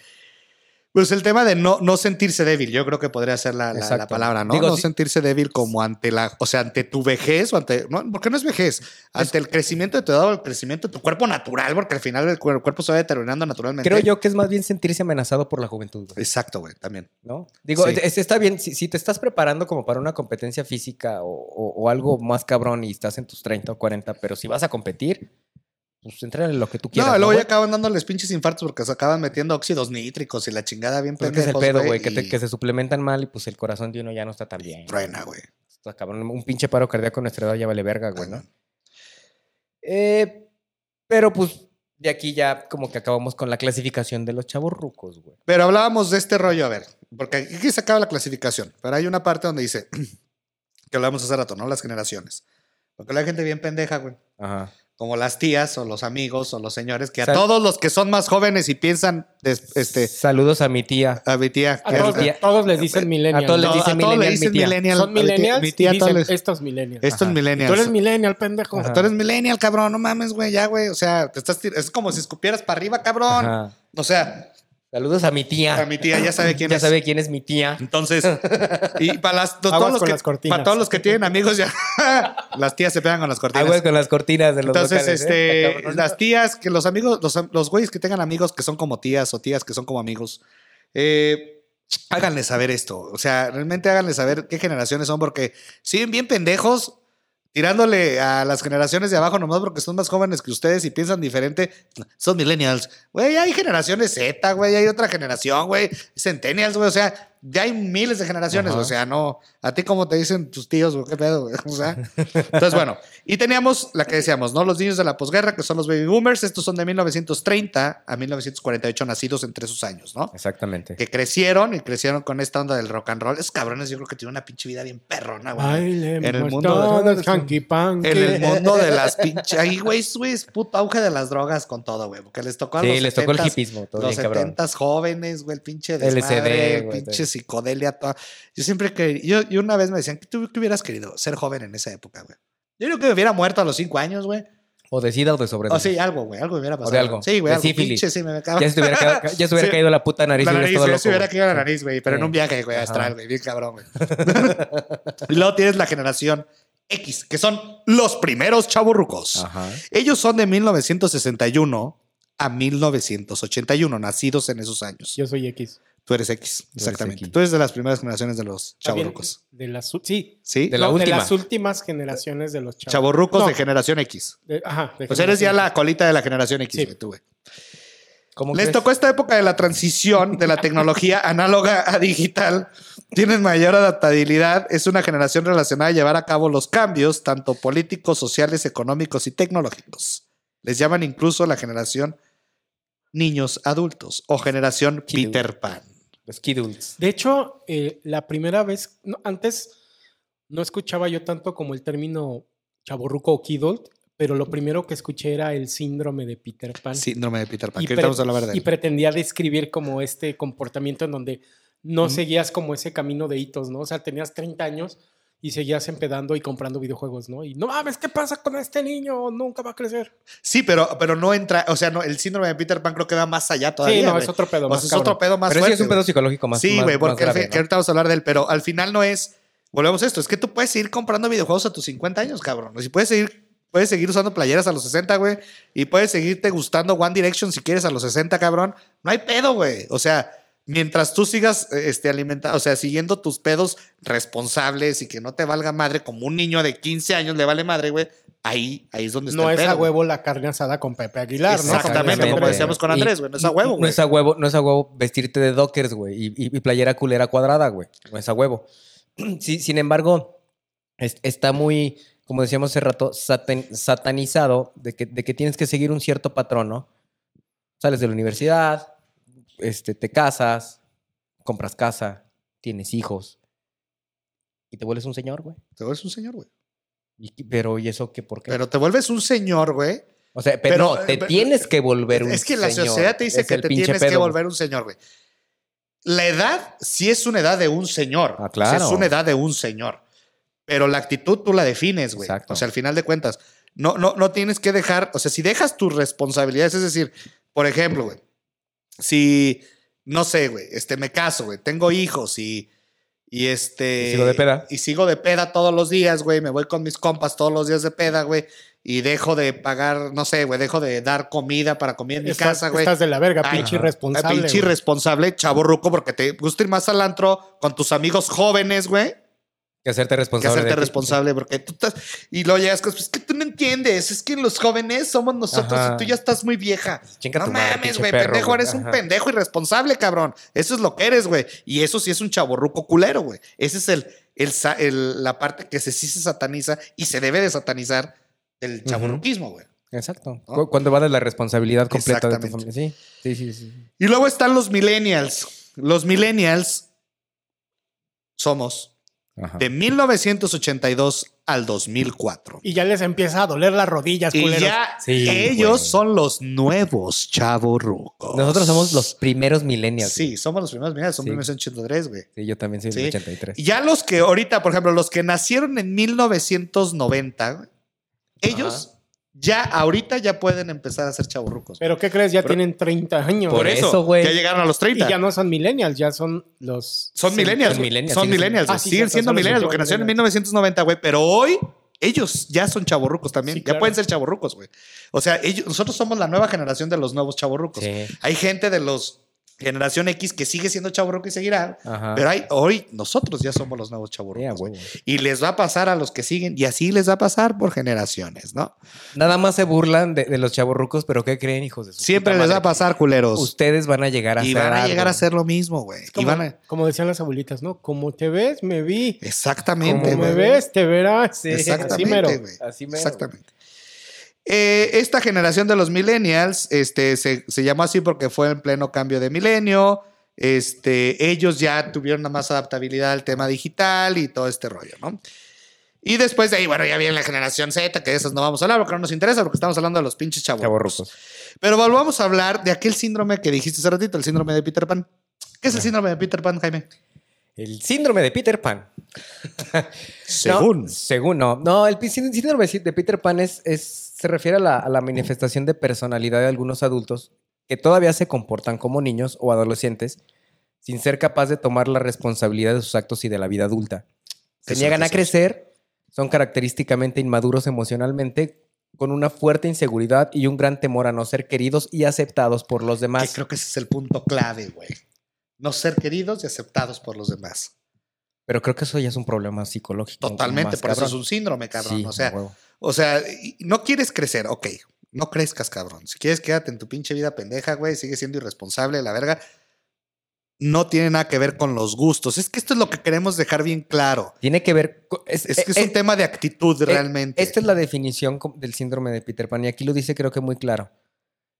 Pues el tema de no, no sentirse débil, yo creo que podría ser la, la- palabra, ¿no? Digo, no sentirse débil como ante la, o sea, ante tu vejez o ante, no, porque no es vejez, ante el crecimiento de tu edad o el crecimiento de tu cuerpo natural, porque al final el, cuer- el cuerpo se va deteriorando naturalmente. Creo yo que es más bien sentirse amenazado por la juventud, güey. Exacto, güey, también. ¿no? Digo, Sí. es- está bien, si, si te estás preparando como para una competencia física o, o- o algo más cabrón y estás en tus 30 o 40, pero si vas a competir, pues entrale lo que tú quieras. no, luego ya acaban dándoles pinches infartos porque se acaban metiendo óxidos nítricos y la chingada bien Pues es que es el pendejos, pedo, güey, que, y que se suplementan mal y pues el corazón de uno ya no está tan bien. Truena, güey. Un pinche paro cardíaco a nuestra edad ya vale verga, güey, ¿no? Eh, pero pues de aquí ya como que acabamos con la clasificación de los chavos rucos, güey. Pero hablábamos de este rollo, a ver, porque aquí se acaba la clasificación, pero hay una parte donde dice, *clears throat* que hablamos hace rato, ¿no? Las generaciones. Porque la gente bien pendeja, güey. Ajá. Como las tías o los amigos o los señores, que a Sal- todos los que son más jóvenes y piensan, este, Saludos a mi tía. a mi tía. A que- todos, tía- todos les dicen millennial. a todos les No, dicen a todos le millennial, mi dicen tía. millennial. Son millennials Mi tía, y todos dicen, les- estos millennials. estos Ajá. millennials. Tú eres millennial, pendejo. Ajá. Tú eres millennial, cabrón, no mames, güey, ya, güey. O sea, te estás es como si escupieras para arriba, cabrón. Ajá. O sea, Saludos a mi tía. a mi tía ya sabe *laughs* quién ya es. sabe quién es mi tía. Entonces, y *laughs* para las, todos Aguas los con que, las cortinas. para todos los que tienen amigos ya, *laughs* las tías se pegan con las cortinas. Aguas con las cortinas de los Entonces, locales, ¿eh? este, las tías, que los amigos, los, los güeyes que tengan amigos que son como tías o tías que son como amigos, eh, háganle saber esto. O sea, realmente háganle saber qué generaciones son, porque siguen bien pendejos tirándole a las generaciones de abajo nomás porque son más jóvenes que ustedes y piensan diferente. Son millennials. Güey, hay generaciones Z, güey, hay otra generación, güey, centennials, güey, o sea, ya hay miles de generaciones, Ajá. o sea, no, a ti como te dicen tus tíos, güey, qué pedo, güey, o sea. Entonces, bueno, y teníamos la que decíamos, ¿no? Los niños de la posguerra, que son los baby boomers, estos son de 1930 a 1948 nacidos entre esos años, ¿no? Exactamente. Que crecieron y crecieron con esta onda del rock and roll. Esos cabrones yo creo que tienen una pinche vida bien perrona, güey. Bailemos En el mundo de- todos, hanky panky. En el mundo de las pinches. Ahí, güey, güey, es puto auge de las drogas con todo, güey. Porque les tocó a Sí, los les tocó el 70s, hipismo, todo Los bien cabrón. 70 jóvenes, güey, el pinche desmadre, güey, pinche psicodelia. toda. Yo siempre que. Yo, yo una vez me decían, ¿qué tú qué hubieras querido? Ser joven en esa época, güey. Yo creo que me hubiera muerto a los 5 años, güey. O de sida o de O sobredosis. sí, algo, güey. Algo me hubiera pasado. de algo. Sí, güey. De pinche, sí, me acaba. Ya se te hubiera, ca- ya se hubiera *laughs* Sí. caído la puta nariz. La y nariz, se hubiera caído la nariz, güey, pero en un viaje, güey, astral, güey, bien cabrón, güey. y *laughs* luego tienes la generación X, que son los primeros chavorrucos. Ajá. Ellos son de 1961 a 1981, nacidos en esos años. Yo soy X. Tú eres X, exactamente. X. Tú eres de las primeras generaciones de los chavorrucos. De las, u- sí. ¿Sí? De la No, última. las últimas generaciones de los chavos. Chavorrucos No, de generación X. de- ajá. de Pues eres ya la colita de la generación X, Sí. güey, tú, güey. ¿Cómo Les crees? tocó esta época de la transición de la tecnología *laughs* análoga a digital. Tienen mayor adaptabilidad. Es una generación relacionada a llevar a cabo los cambios, tanto políticos, sociales, económicos y tecnológicos. Les llaman incluso la generación niños adultos o generación. Peter Pan. Los Kiddles. De hecho, eh, la primera vez, no, antes no escuchaba yo tanto como el término chaborruco o kidult, pero lo primero que escuché era el síndrome de Peter Pan. Síndrome de Peter Pan. y, que pre- y pretendía describir como este comportamiento en donde no seguías como ese camino de hitos, ¿no? O sea, tenías 30 años y seguías empedando y comprando videojuegos, ¿no? Y no mames, ¿qué pasa con este niño? Nunca va a crecer. Sí, pero, pero no entra, o sea, no, el síndrome de Peter Pan creo que va más allá todavía. sí, no, es otro pedo. O más sea, es otro pedo más Pero sí fuerte. es un pedo psicológico más Sí, güey, porque grave, que ¿no? ahorita vamos a hablar de él, pero al final no es. Volvemos a esto, es que tú puedes seguir comprando videojuegos a tus 50 años, cabrón. Y puedes seguir, puedes seguir usando playeras a los 60, güey. Y puedes seguirte gustando One Direction si quieres a los 60, cabrón. No hay pedo, güey. O sea, mientras tú sigas eh, este, alimentando, o sea, siguiendo tus pedos responsables y que no te valga madre, como un niño de 15 años le vale madre, güey. Ahí, ahí es donde está No el es pedo, a güey. huevo la carne asada con Pepe Aguilar, ¿no? Exactamente, como decíamos con Y- Andrés, güey. No es a huevo, No güey. es a huevo, no es a huevo vestirte de dockers, güey, y, y- y playera culera cuadrada, güey. No es a huevo. *clears throat* Sí, sin embargo, es- está muy, como decíamos hace rato, satan- satanizado de que, de que tienes que seguir un cierto patrón, ¿no? Sales de la universidad, este, te casas, compras casa, tienes hijos y te vuelves un señor, güey. Te vuelves un señor, güey. Y pero, ¿y eso qué? ¿Por qué? Pero te vuelves un señor, güey. o sea, pero, pero, no, te eh, pero- tienes que volver un Es que la señor. sociedad te dice Es que te tienes que pedo, volver un señor, güey. La edad sí es una edad de un señor. Ah, claro. es una edad de un señor. Pero la actitud tú la defines, güey. Exacto. O sea, al final de cuentas, no, no, no tienes que dejar, o sea, si dejas tus responsabilidades, es decir, por ejemplo, güey, si, no sé, güey, este, me caso, güey, tengo hijos y, y este... Y sigo de peda. Y sigo de peda todos los días, güey, me voy con mis compas todos los días de peda, güey, y dejo de pagar, no sé, güey, dejo de dar comida para comer en mi Estás- casa, güey. Estás de la verga, Ay, pinche ajá. irresponsable. Ah, Pinche irresponsable, chavo ruco, porque te gusta ir más al antro con tus amigos jóvenes, güey, Que hacerte que responsable. hacerte de ti. responsable, porque tú estás. Y luego llegas con, pues es que tú no entiendes, es que los jóvenes somos nosotros Ajá. y tú ya estás muy vieja. Chinga no mames, güey, pendejo, eres un pendejo irresponsable, cabrón. Eso es lo que eres, güey. Y eso sí es un chaborruco culero, güey. Ese es el, el, la parte que se, sí se sataniza y se debe de satanizar del chaborruquismo, güey. Exacto. Cuando va de la responsabilidad completa de tu familia. Sí, sí, sí. sí. Y luego están los millennials. Los millennials somos Ajá. de 1982 al 2004. Y ya les empieza a doler las rodillas, Y culeros. ya Sí, ellos güey. son los nuevos chavorrucos. Nosotros somos los primeros millennials. Sí, somos los primeros millennials, son Sí. 1983, güey. Sí, yo también soy Sí. del 83. Y Ya los que ahorita, por ejemplo, los que nacieron en 1990, güey, ellos ya ahorita ya pueden empezar a ser chavorrucos. Pero ¿qué crees? Ya Pero- tienen 30 años. Por eso, güey. Ya llegaron a los 30. Y ya no son millennials, ya son los... Son millennials. son millennials, Son siguen millennials. siendo- güey. Ah, sí, siguen cierto, siendo son millennials porque nacieron en millennials. 1990, güey. Pero hoy ellos ya son chavorrucos también. Sí, Ya claro. pueden ser chavorrucos, güey. O sea, ellos, nosotros somos la nueva generación de los nuevos chavorrucos. Sí. Hay gente de los generación X que sigue siendo chavorruco y seguirá. Ajá. Pero hay, hoy nosotros ya somos los nuevos güey. huevo. y les va a pasar a los que siguen y así les va a pasar por generaciones, ¿no? Nada más se burlan de, de los chavorrucos, pero ¿qué creen, hijos de su Siempre puta les va a pasar, culeros. Ustedes van a llegar a y hacer van a algo. llegar a hacer lo mismo, güey. Como, van a... como decían las abuelitas, ¿no? Como te ves, me vi. Exactamente, Como me ves, te verás. Sí, Exactamente, Así mero. güey. Así mero. Exactamente. Eh, esta generación de los millennials este, se, se llamó así porque fue en pleno cambio de milenio. Este, ellos ya tuvieron más adaptabilidad al tema digital y todo este rollo, ¿no? Y después de ahí, bueno, ya viene la generación Z, que de esas no vamos a hablar porque no nos interesa, porque estamos hablando de los pinches chavos. Chavorrucos. Pero volvamos a hablar de aquel síndrome que dijiste hace ratito, el síndrome de Peter Pan. ¿Qué es el síndrome de Peter Pan, Jaime? El síndrome de Peter Pan. *laughs* Según. No, según no. No, el síndrome de Peter Pan es, es- se refiere a la, a la manifestación de personalidad de algunos adultos que todavía se comportan como niños o adolescentes sin ser capaz de tomar la responsabilidad de sus actos y de la vida adulta. Se niegan a crecer, son característicamente inmaduros emocionalmente, con una fuerte inseguridad y un gran temor a no ser queridos y aceptados por los Que demás. creo que ese es el punto clave, güey. No ser queridos y aceptados por los demás. Pero creo que eso ya es un problema psicológico. Totalmente, por eso es un síndrome, cabrón. Sí, o sea. O sea, no quieres crecer, ok. No crezcas, cabrón. Si quieres, quédate en tu pinche vida pendeja, güey. Sigue siendo irresponsable, la verga. No tiene nada que ver con los gustos. Es que esto es lo que queremos dejar bien claro. Tiene que ver. co- Es, Es que es eh, un tema de actitud eh, realmente. Esta es la definición del síndrome de Peter Pan y aquí lo dice creo que muy claro.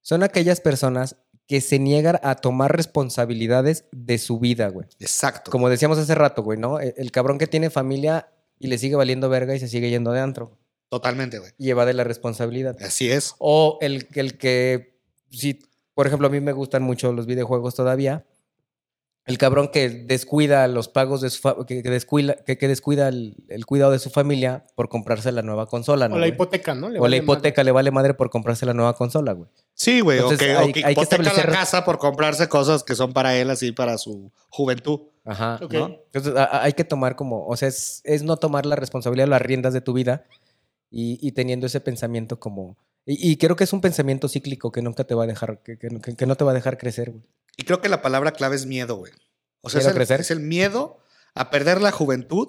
Son aquellas personas que se niegan a tomar responsabilidades de su vida, güey. Exacto. Como decíamos hace rato, güey, ¿no? El, el cabrón que tiene familia y le sigue valiendo verga y se sigue yendo de antro Totalmente, güey. y evade la responsabilidad. Así es. O el, el que, si, por ejemplo, a mí me gustan mucho los videojuegos todavía. El cabrón que descuida los pagos de su que, que descuida, que, que descuida el, el cuidado de su familia por comprarse la nueva consola, ¿no? O la güey? hipoteca, ¿no? Le o la hipoteca le vale madre por comprarse la nueva consola, güey. Sí, güey. O Entonces, que, o hay- que hay que hipoteca establecer- la casa por comprarse cosas que son para él, así para su juventud. Ajá. Entonces a- a- hay que tomar como, o sea, es, es no tomar la responsabilidad de las riendas de tu vida y, y teniendo ese pensamiento como... Y, y creo que es un pensamiento cíclico que nunca te va a dejar, que, que- que- no te va a dejar crecer, güey. Y creo que la palabra clave es miedo, güey. O sea, es ¿Miedo a el, crecer? es el miedo a perder la juventud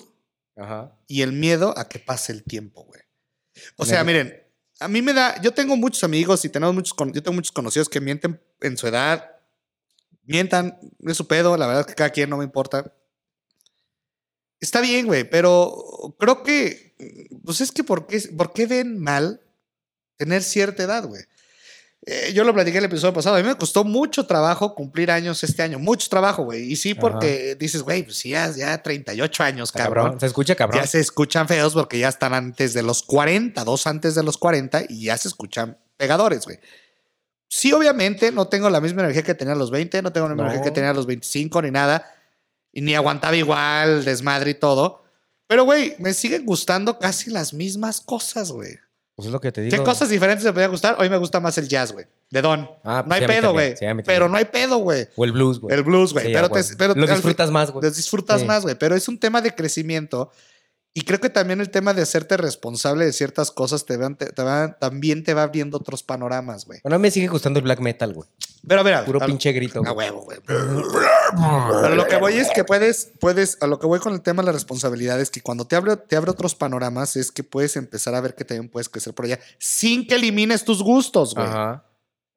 Ajá. y el miedo a que pase el tiempo, güey. O sea, miren, a mí me da, yo tengo muchos amigos y tenemos muchos, yo tengo muchos conocidos que mienten en su edad, mientan, es su pedo, la verdad es que cada quien no me importa. Está bien, güey, pero creo que, pues es que ¿por qué, por qué ven mal tener cierta edad, güey? Eh, yo lo platiqué el episodio pasado. A mí me costó mucho trabajo cumplir años este año. Mucho trabajo, güey. Y sí, porque dices, güey, pues sí, ya, ya 38 años, cabrón. Se escucha cabrón. Ya se escuchan feos porque ya están antes de los 40, dos antes de los 40 y ya se escuchan pegadores, güey. Sí, obviamente no tengo la misma energía que tenía a los 20, no tengo la misma No. energía que tenía a los 25 ni nada. Y ni aguantaba igual, desmadre y todo. Pero, güey, me siguen gustando casi las mismas cosas, güey. Pues es lo que te digo. ¿Qué cosas diferentes me podían gustar? Hoy me gusta más el jazz, güey. De Don. Ah, no hay sí, pedo, güey. Sí, pero no hay pedo, güey. O el blues, güey. El blues, güey. Sí, pero, te- pero Lo disfrutas más, güey. los disfrutas más, güey. Pero es un tema de crecimiento. Y creo que también el tema de hacerte responsable de ciertas cosas te van- te- te va- también te va abriendo otros panoramas, güey. Bueno, a mí me sigue gustando el black metal, güey. Pero a ver, Puro a- pinche grito. A huevo, güey. Pero lo que voy es que puedes, puedes, a lo que voy con el tema de la responsabilidad es que cuando te abre, te abre otros panoramas es que puedes empezar a ver que también puedes crecer por allá sin que elimines tus gustos, güey. Ajá.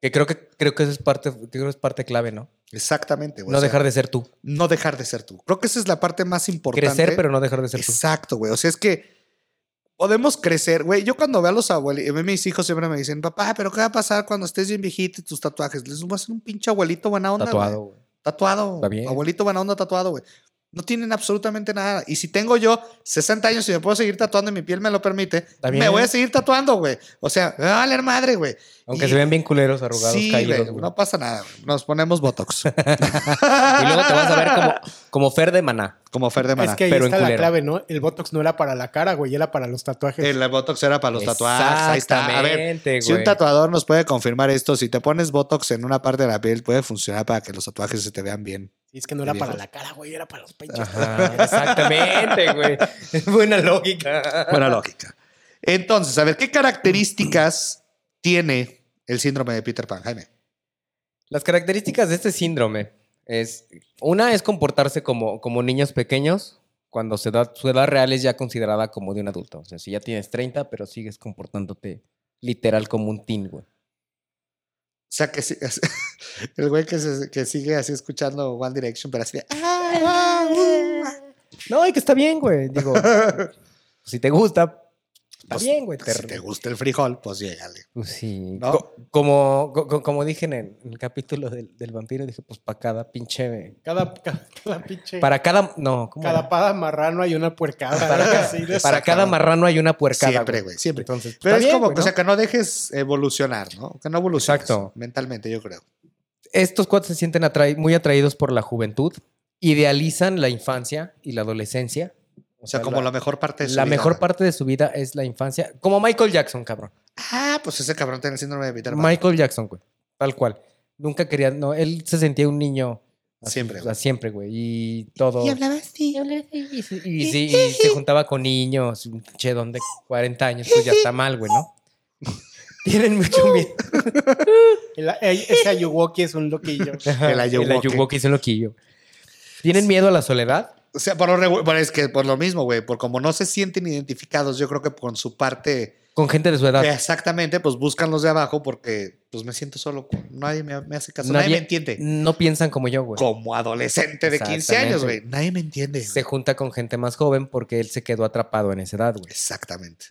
Que creo que creo que eso es parte, creo que es parte clave, ¿no? Exactamente, güey. No O sea, dejar de ser tú. no dejar de ser tú. Creo que esa es la parte más importante. Crecer, pero no dejar de ser tú. Exacto, güey. O sea, es que podemos crecer, güey. Yo cuando veo a los abuelitos, a mí mis hijos siempre me dicen, papá, pero ¿qué va a pasar cuando estés bien viejito y tus tatuajes? Les voy a hacer un pinche abuelito buena onda. Tatuado, güey. Tatuado. Está bien. Abuelito buena onda tatuado, güey. No tienen absolutamente nada. Y si tengo yo 60 años y me puedo seguir tatuando y mi piel me lo permite, me voy a seguir tatuando, güey. O sea, me va a valer madre, güey. Aunque Y- se vean bien culeros, arrugados, Sí, caídos, güey, güey. no pasa nada. güey. Nos ponemos Botox. *laughs* Y luego te vas a ver como, como Fer de Maná. como Fer de Maná. Es que ahí pero en está la clave, ¿no? El Botox no era para la cara, güey, era para los tatuajes. El Botox era para los tatuajes. Ahí está. A ver, Exactamente, si un güey. tatuador nos puede confirmar esto, si te pones Botox en una parte de la piel, puede funcionar para que los tatuajes se te vean bien. Y es que no era para la cara, güey, era para los pechos. Ajá, exactamente, güey. *laughs* Buena lógica. Buena lógica. Entonces, a ver, ¿qué características tiene el síndrome de Peter Pan, Jaime? Las características de este síndrome es una es comportarse como, como niños pequeños cuando su edad, su edad real es ya considerada como de un adulto. O sea, si ya tienes 30, pero sigues comportándote literal como un teen, güey. O sea, que sí- *laughs* el güey que, se- que sigue así escuchando One Direction, pero así de... "Ah, *laughs* No, y que está bien, güey. Digo, *laughs* si te gusta, está Pues, bien, güey. Si te- gusta el frijol, pues llégale. Pues sí. ¿No? Co- como, co- como dije en el, en el capítulo del, del vampiro, dije, pues para cada pinche. Cada, *laughs* cada, cada pinche. Para cada. No, ¿cómo cada pada marrano hay una puercada. Para, cada- para marrano hay una puercada. Siempre, güey, siempre. Entonces, Pero es bien, como, o sea, que no dejes evolucionar, ¿no? Que no evoluciones. Exacto. Mentalmente, yo creo. Estos cuatro se sienten muy atraídos por la juventud, idealizan la infancia y la adolescencia. O sea, como la, mejor parte de su la vida. mejor parte de su vida es la infancia. Como Michael Jackson, cabrón. Ah, pues ese cabrón tiene el síndrome de Peter Pan. Michael Jackson, güey. Tal cual. Nunca quería, no, él se sentía un niño. así, Siempre, o sea, güey. siempre, güey. Y todo. Y hablaba así. Y, sí- y sí, *laughs* y se juntaba con niños, un che don de 40 años, pues ya está mal, güey, ¿no? *laughs* Tienen mucho miedo. *laughs* El- el- ese Ayuwoki es un loquillo. El Ayuwoki. Ayuwoki es un loquillo. ¿Tienen miedo a la soledad? O sea, por lo, bueno, es que por lo mismo, güey, por como no se sienten identificados, yo creo que con su parte, Con gente de su edad. exactamente, pues buscan los de abajo porque pues me siento solo, con- nadie me, me hace caso, nadie, me entiende. No piensan como yo, güey. Como adolescente de 15 años, güey, nadie me entiende. Se junta con gente más joven porque él se quedó atrapado en esa edad, güey. Exactamente.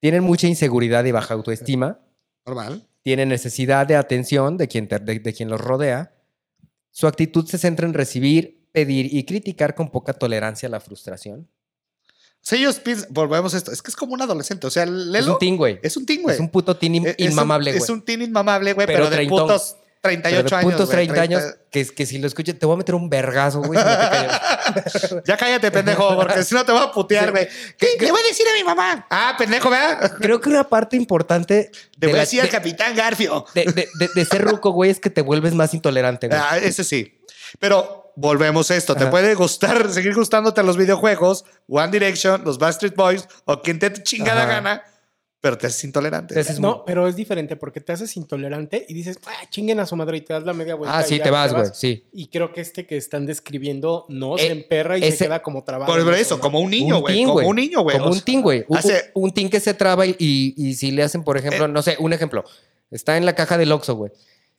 Tienen mucha inseguridad y baja autoestima. Normal. Tienen necesidad de atención de quien, te- de, de quien los rodea. Su actitud se centra en recibir, pedir y criticar con poca tolerancia a la frustración. O sea, ellos piensan, volvemos a esto, es que es como un adolescente, o sea, Lelo es un teen, güey. es un teen, güey. Es un puto teen im- Es- inmamable, güey. Es un teen inmamable, güey, Pero pero, de putos 38 Pero años. puntos güey, 30 años, 30. que, que si lo escuchas, te voy a meter un vergazo, güey. si no te callas. *laughs* Ya cállate, pendejo, porque si no te voy a putear, güey. ¿Qué, ¿Qué le voy a decir a mi mamá? Ah, pendejo, ¿verdad? Creo que una parte importante *laughs* Le de, voy a decir al capitán Garfio. de- de- de- de ser ruco, güey, es que te vuelves más intolerante, güey. Ah, ese sí. Pero volvemos a esto. Te puede gustar, seguir gustándote los videojuegos, One Direction, los Backstreet Boys o quien te chingada Ajá. gana, pero te haces intolerante. Te haces No, pero es diferente porque te haces intolerante y dices, ah, chinguen a su madre y te das la media vuelta. Ah, sí, te vas, güey, sí. Y creo que este que están describiendo no Eh, se emperra y ese- se queda como trabajo. Por eso, como un niño, güey. Como un niño, güey. Como O un teen, güey. Un, hace- un teen que se traba y, y, y si le hacen, por ejemplo, Eh. no sé, un ejemplo. Está en la caja del Oxxo, güey.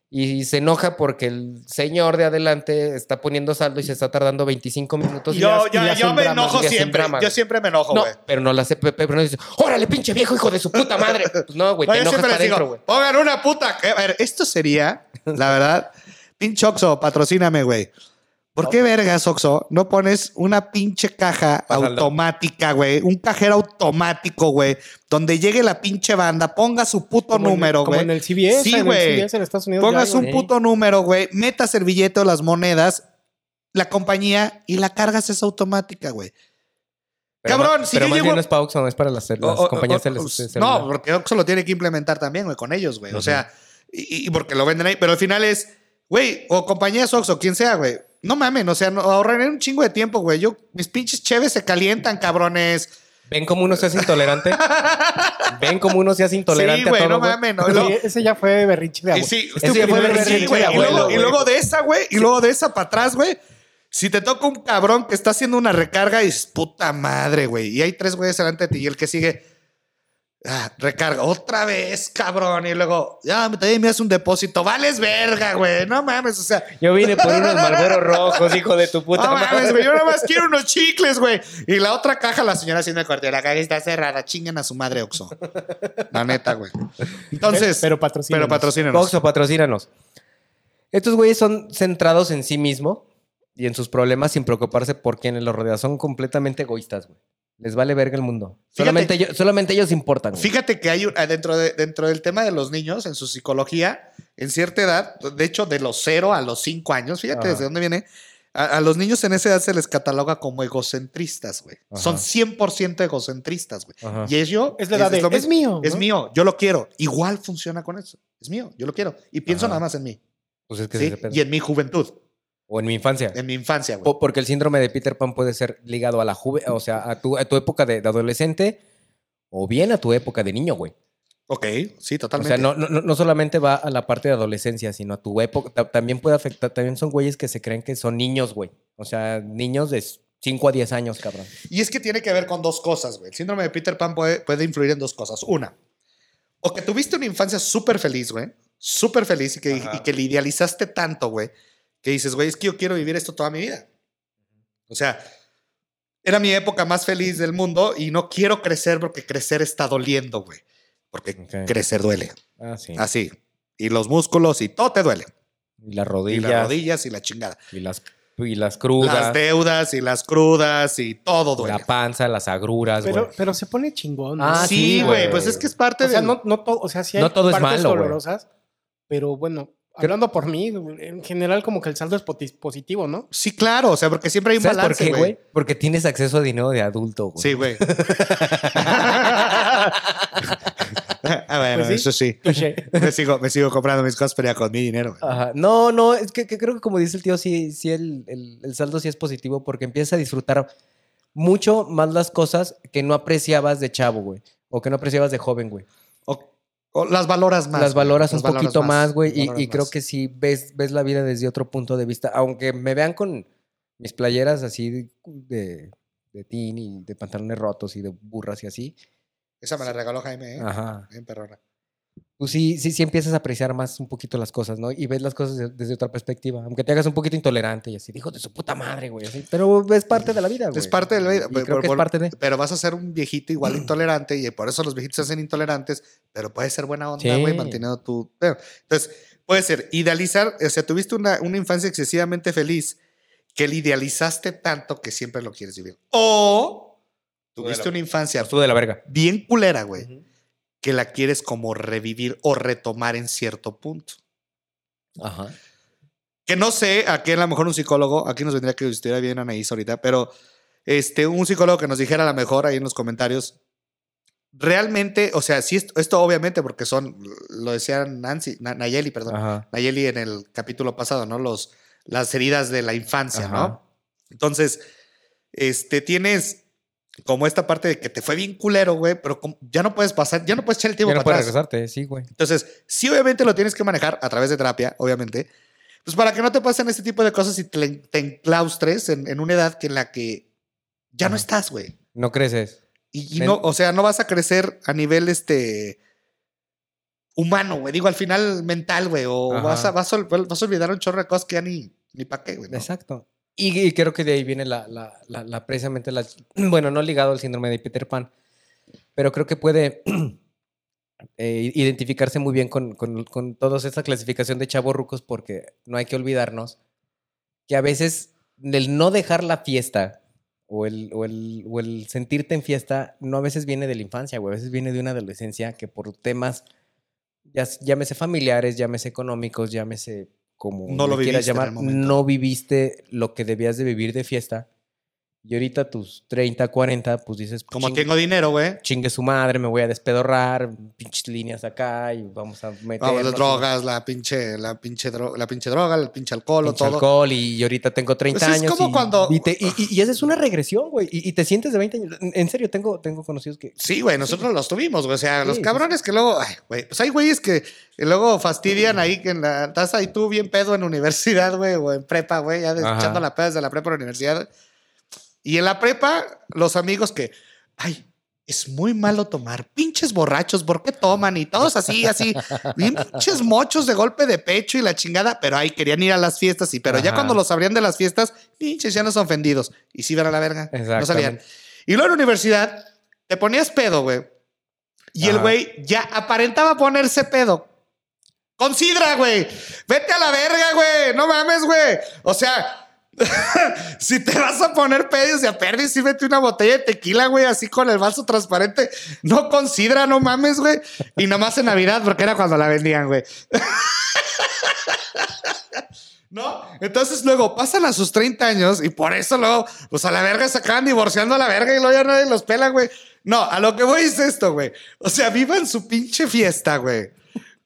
Y se enoja porque el señor de adelante está poniendo saldo y se está tardando 25 minutos. y Yo, le- yo, yo me enojo siempre. Yo siempre me enojo, No, güey. pero no la hace Pepe, pero no dice, órale, pinche viejo hijo de su puta madre. Pues no, güey, No, te enojas para adentro, güey. pongan una puta. A ver, esto sería, la verdad, pinche Oxo, patrocíname, güey. ¿Por qué vergas, Oxo, no pones una pinche caja automática, güey? Un cajero automático, güey. Donde llegue la pinche banda, ponga su puto Como número, como güey. en el CBS, Sí, en el. CBS en Estados Unidos. Pongas un puto número, güey. Metas el billete o las monedas, la compañía y la cargas es automática, güey. Cabrón, si pero yo más llego- bien no es para Oxxo, no es para las, las O- o- compañías o-. No, porque Oxxo lo tiene que implementar también, güey, con ellos, güey. O sea, y, y porque lo venden ahí. Pero al final es, güey, o compañías Oxxo, quien sea, güey. No mamen, o sea, no, ahorraré un chingo de tiempo, güey. Yo, mis pinches cheves se calientan, cabrones. ¿Ven cómo uno se hace intolerante? ¿Ven cómo uno se hace intolerante sí, a güey, todo, no güey? mamen. No, ese ya fue berrinche de abuelo. sí, Ese ya fue sí, berrinche sí, de güey. Y abuelo, luego, y luego de esa, güey, y luego de esa para atrás, güey. Si te toca un cabrón que está haciendo una recarga y dices, puta madre, güey. Y hay tres güeyes delante de ti y el que sigue, ah, recarga otra vez, cabrón. Y luego, ya, me también me hace un depósito. Vales verga, güey. No mames, o sea, Yo vine por unos malveros rojos, hijo de tu puta no mames, güey. Yo nada más quiero unos chicles, güey. Y la otra caja, la señora haciendo el corte. La caja está cerrada. Chinguen a su madre, Oxo. La neta, güey. Entonces, Pero patrocínanos. pero patrocínanos. Oxxo, patrocínanos. Estos güeyes son centrados en sí mismo y en sus problemas sin preocuparse por quienes los rodean. Son completamente egoístas, güey. Les vale verga el mundo. Fíjate- Solamente, ellos, solamente ellos importan. güey. Fíjate que hay un- ah, dentro, de, dentro del tema de los niños, en su psicología, en cierta edad, de hecho, de los 0 a los 5 años, fíjate Ajá. desde dónde viene. A, a los niños en esa edad se les cataloga como egocentristas, güey. Ajá. Son 100% egocentristas, güey. Ajá. Y ello Es la edad de, lo es mío. Es ¿no? mío, yo lo quiero. Igual funciona con eso. Es mío, yo lo quiero. Y pienso Ajá. nada más en mí. Pues es que ¿sí? es. Y en mi juventud, O en mi infancia. en mi infancia, güey. Po- Porque el síndrome de Peter Pan puede ser ligado a la juve, o sea, a tu, a tu época de, de adolescente o bien a tu época de niño, güey. Ok, sí, O totalmente. sea, no, no, no solamente va a la parte de adolescencia, sino a tu época. ta- También puede afectar, también son güeyes que se creen que son niños, güey. O sea, niños de 5 a 10 años, cabrón. Y es que tiene que ver con dos cosas, güey. El síndrome de Peter Pan puede, puede influir en dos cosas. Una, o que tuviste una infancia súper feliz, güey. Súper feliz y que, Ajá. y que le idealizaste tanto, güey. Que dices, güey, es que yo quiero vivir esto toda mi vida. O sea, era mi época más feliz del mundo y no quiero crecer porque crecer está doliendo, güey. Porque crecer duele. Ah, sí. Así. Y los músculos y todo te duele. Y las Y rodillas. las rodillas y la chingada. Y las, y las crudas. Las deudas y las crudas y todo duele. la panza, las agruras, güey. Pero, pero se pone chingón. ¿no? Ah, sí, güey. Pues es que es parte o sea, del- no, no todo, o sea, sí hay No todo es partes malo, dolorosas, pero bueno, hablando por mí, en general como que el saldo es positivo, ¿no? Sí, claro, o sea, porque siempre hay un ¿Sabes por qué, güey. Porque tienes acceso a dinero de adulto, güey. Sí, güey. *laughs* ah, bueno, Pues sí. eso sí. Touché. Me sigo, me sigo comprando mis cosas, pero ya con mi dinero. güey. Ajá. No, no, es que, que creo que como dice el tío, sí, sí el, el- el saldo sí es positivo porque empiezas a disfrutar mucho más las cosas que no apreciabas de chavo, güey. O que no apreciabas de joven, güey. O, las valoras más. las güey. valoras Las un poquito más, güey. Y, creo más. que sí ves, ves la vida desde otro punto de vista. Aunque me vean con mis playeras así de, de, de teen y de pantalones rotos y de burras y así. Esa me la regaló Jaime, ¿eh? Ajá. Bien perrona. Pues sí, sí, sí empiezas a apreciar más un poquito las cosas, ¿no? Y ves las cosas de- desde otra perspectiva. Aunque te hagas un poquito intolerante y así, hijo de su puta madre, güey. así. Pero es parte de la vida, güey. Es parte de la vida. Pero- creo que es parte de... Pero vas a ser un viejito igual *clears throat* intolerante y por eso los viejitos se hacen intolerantes, pero puede ser buena onda, Sí. güey, manteniendo tu... Bueno, entonces, puede ser idealizar, o sea, tuviste una, una infancia excesivamente feliz que le idealizaste tanto que siempre lo quieres vivir. O tuviste una infancia Estuvo de la verga. bien culera, güey, que la quieres como revivir o retomar en cierto punto. Ajá. Que no sé, aquí a lo mejor un psicólogo, aquí nos vendría que estuviera bien Anaís ahorita, pero este, un psicólogo que nos dijera a lo mejor ahí en los comentarios, realmente, o sea, sí, esto, esto obviamente porque son, lo decían Nancy, Na- Nayeli, perdón, Ajá. Nayeli en el capítulo pasado, ¿no? Los, las heridas de la infancia, Ajá. ¿no? Entonces, este, tienes como esta parte de que te fue bien culero, güey, pero como- ya no puedes pasar, ya no puedes echar el tiempo Ya no para puedes atrás. regresarte, sí, güey. Entonces, sí, obviamente lo tienes que manejar a través de terapia, obviamente, pues para que no te pasen este tipo de cosas y te, te enclaustres en, en una edad que en la que ya no estás, güey. No creces. Y, no, o sea, no vas a crecer a nivel este humano, güey. Digo, al final mental, güey. O vas a, vas, a, vas a olvidar un chorro de cosas que ya ni, ni pa' qué, güey. ¿no? Exacto. Y, creo que de ahí viene la, precisamente la... *clears throat* Bueno, no ligado al síndrome de Peter Pan, pero creo que puede *clears throat* eh, identificarse muy bien con, con, con toda esta clasificación de chavos rucos porque no hay que olvidarnos que a veces el no dejar la fiesta o el, o el, o el sentirte en fiesta no a veces viene de la infancia, güey. A veces viene de una adolescencia que por temas, ya, llámese familiares, llámese económicos, llámese como No lo quieras llamar, no viviste lo que debías de vivir de fiesta. Y ahorita tus 30, 40, pues dices, pues, Como tengo dinero, güey. chingue su madre, me voy a despedorrar, pinches líneas acá y vamos a meter Vamos, las drogas, la pinche, la pinche, dro- la pinche droga, el pinche alcohol, o todo. alcohol y, y ahorita tengo 30 Pues es años. como y, cuando- Y, te- y- y- y esa es una regresión, güey. Y, y te sientes de 20 años. En- serio, tengo, tengo conocidos que... Sí, güey, nosotros los tuvimos, güey. O sea, Sí, los sí, cabrones que luego, ay, güey, pues hay güeyes que luego fastidian ahí que en la estás ahí tú bien pedo en *laughs* universidad, güey, o en prepa, güey, ya echando la peda desde la prepa a la universidad. Y en la prepa, los amigos que, ay, es muy malo tomar, pinches borrachos, ¿por qué toman? Y todos así, así, bien pinches mochos de golpe de pecho y la chingada, pero ahí querían ir a las fiestas, y pero ya cuando los abrían de las fiestas, pinches ya no son ofendidos. Y sí van a la verga, no salían. Y luego en la universidad te ponías pedo, güey. Y el güey ya aparentaba ponerse pedo. Considera, güey. Vete a la verga, güey. No mames, güey. O sea, *laughs* si te vas a poner pedo, se perdi y sírvete una botella de tequila, güey, así con el vaso transparente. No considera, no mames, güey. Y nomás en Navidad, porque era cuando la vendían, güey. *laughs* ¿No? Entonces luego pasan a sus 30 años y por eso luego, pues a la verga se acaban divorciando a la verga y luego ya nadie los pela, güey. No, a lo que voy es esto, güey. O sea, vivan su pinche fiesta, güey.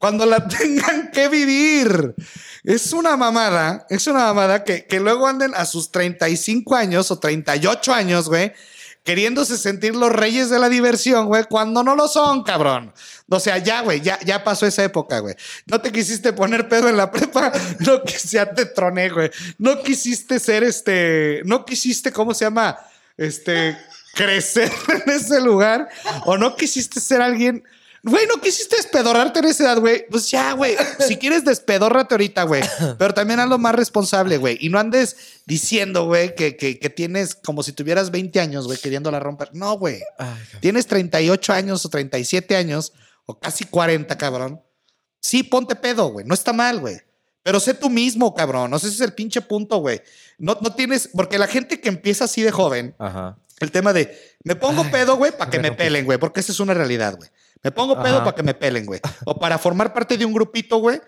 Cuando la *laughs* tengan que vivir. Es una mamada, es una mamada que, que luego anden a sus 35 años o 38 años, güey, queriéndose sentir los reyes de la diversión, güey, cuando no lo son, cabrón. O sea, ya, güey, ya, ya pasó esa época, güey. No te quisiste poner pedo en la prepa, *laughs* no ya te troné, güey. No quisiste ser este, no quisiste, ¿cómo se llama? Este, crecer *laughs* en ese lugar, o no quisiste ser alguien. Güey, no quisiste despedorrarte en esa edad, güey. Pues ya, güey. Si quieres, despedórrate ahorita, güey. Pero también haz lo más responsable, güey. Y no andes diciendo, güey, que, que, que tienes como si tuvieras 20 años, güey, queriéndola romper. No, güey. Tienes 38 años o 37 años o casi 40, cabrón. Sí, ponte pedo, güey. No está mal, güey. Pero sé tú mismo, cabrón. No sé si es el pinche punto, güey. No, no tienes, porque la gente que empieza así de joven, Ajá. el tema de me pongo pedo, güey, para que me pelen, güey, porque esa es una realidad, güey. Me pongo pedo Ajá. para que me pelen, güey. O para formar parte de un grupito, güey,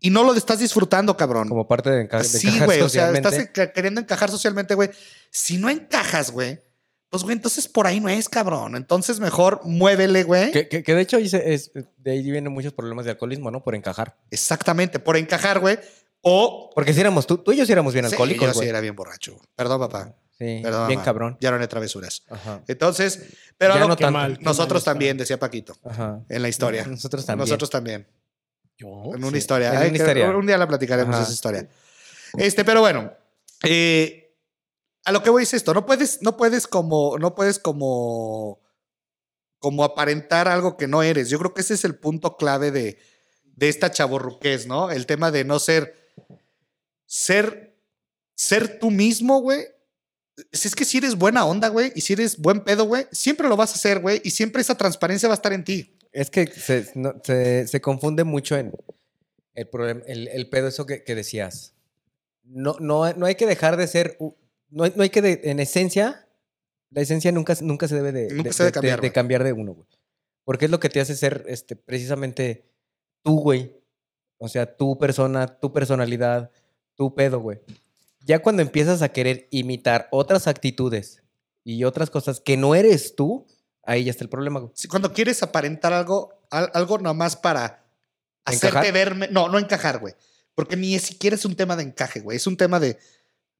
y no lo estás disfrutando, cabrón. Como parte de, enca- de Sí, encajar güey, o sea, estás enca- queriendo encajar socialmente, güey. Si no encajas, güey, pues, güey, entonces por ahí no es, cabrón. Entonces mejor muévele, güey. Que, que- que de hecho dice, es, de ahí vienen muchos problemas de alcoholismo, ¿no? Por encajar. Exactamente, por encajar, güey. O... Porque si éramos, tú, tú y yo sí éramos bien Sí, alcohólicos, yo sí era bien borracho. Perdón, papá. Sí, Perdón, bien mamá. cabrón. Ya no era travesuras. Ajá. Entonces, pero no que- tanto. mal, nosotros mal también, decía Paquito, Ajá. en la historia. Nosotros también. Nosotros también. Yo. En una Sí, historia. en Ay, una que historia. Un día la platicaremos Ajá. esa historia. Este, pero bueno. eh, a lo que voy es esto. No puedes, no puedes como, no puedes como, como aparentar algo que no eres. Yo creo que ese es el punto clave de, de esta chaborruquez, ¿no? El tema de no ser, ser, ser tú mismo, güey. Si es que si eres buena onda, güey, y si eres buen pedo, güey, siempre lo vas a hacer, güey, y siempre esa transparencia va a estar en ti. Es que se, no- se- se confunde mucho en el, problema, el, el pedo eso que, que decías. No, no, no hay que dejar de ser, no hay, no hay que, de- en esencia, la esencia nunca, nunca se debe de, Nunca de- se debe de- cambiar, de cambiar de uno, güey. Porque es lo que te hace ser este, precisamente tú, güey. O sea, tu persona, tu personalidad, tu pedo, güey. Ya cuando empiezas a querer imitar otras actitudes y otras cosas que no eres tú, ahí ya está el problema, cuando quieres aparentar algo, al- algo nomás para hacerte verme. No, no encajar, güey. Porque ni siquiera es un tema de encaje, güey. Es un tema de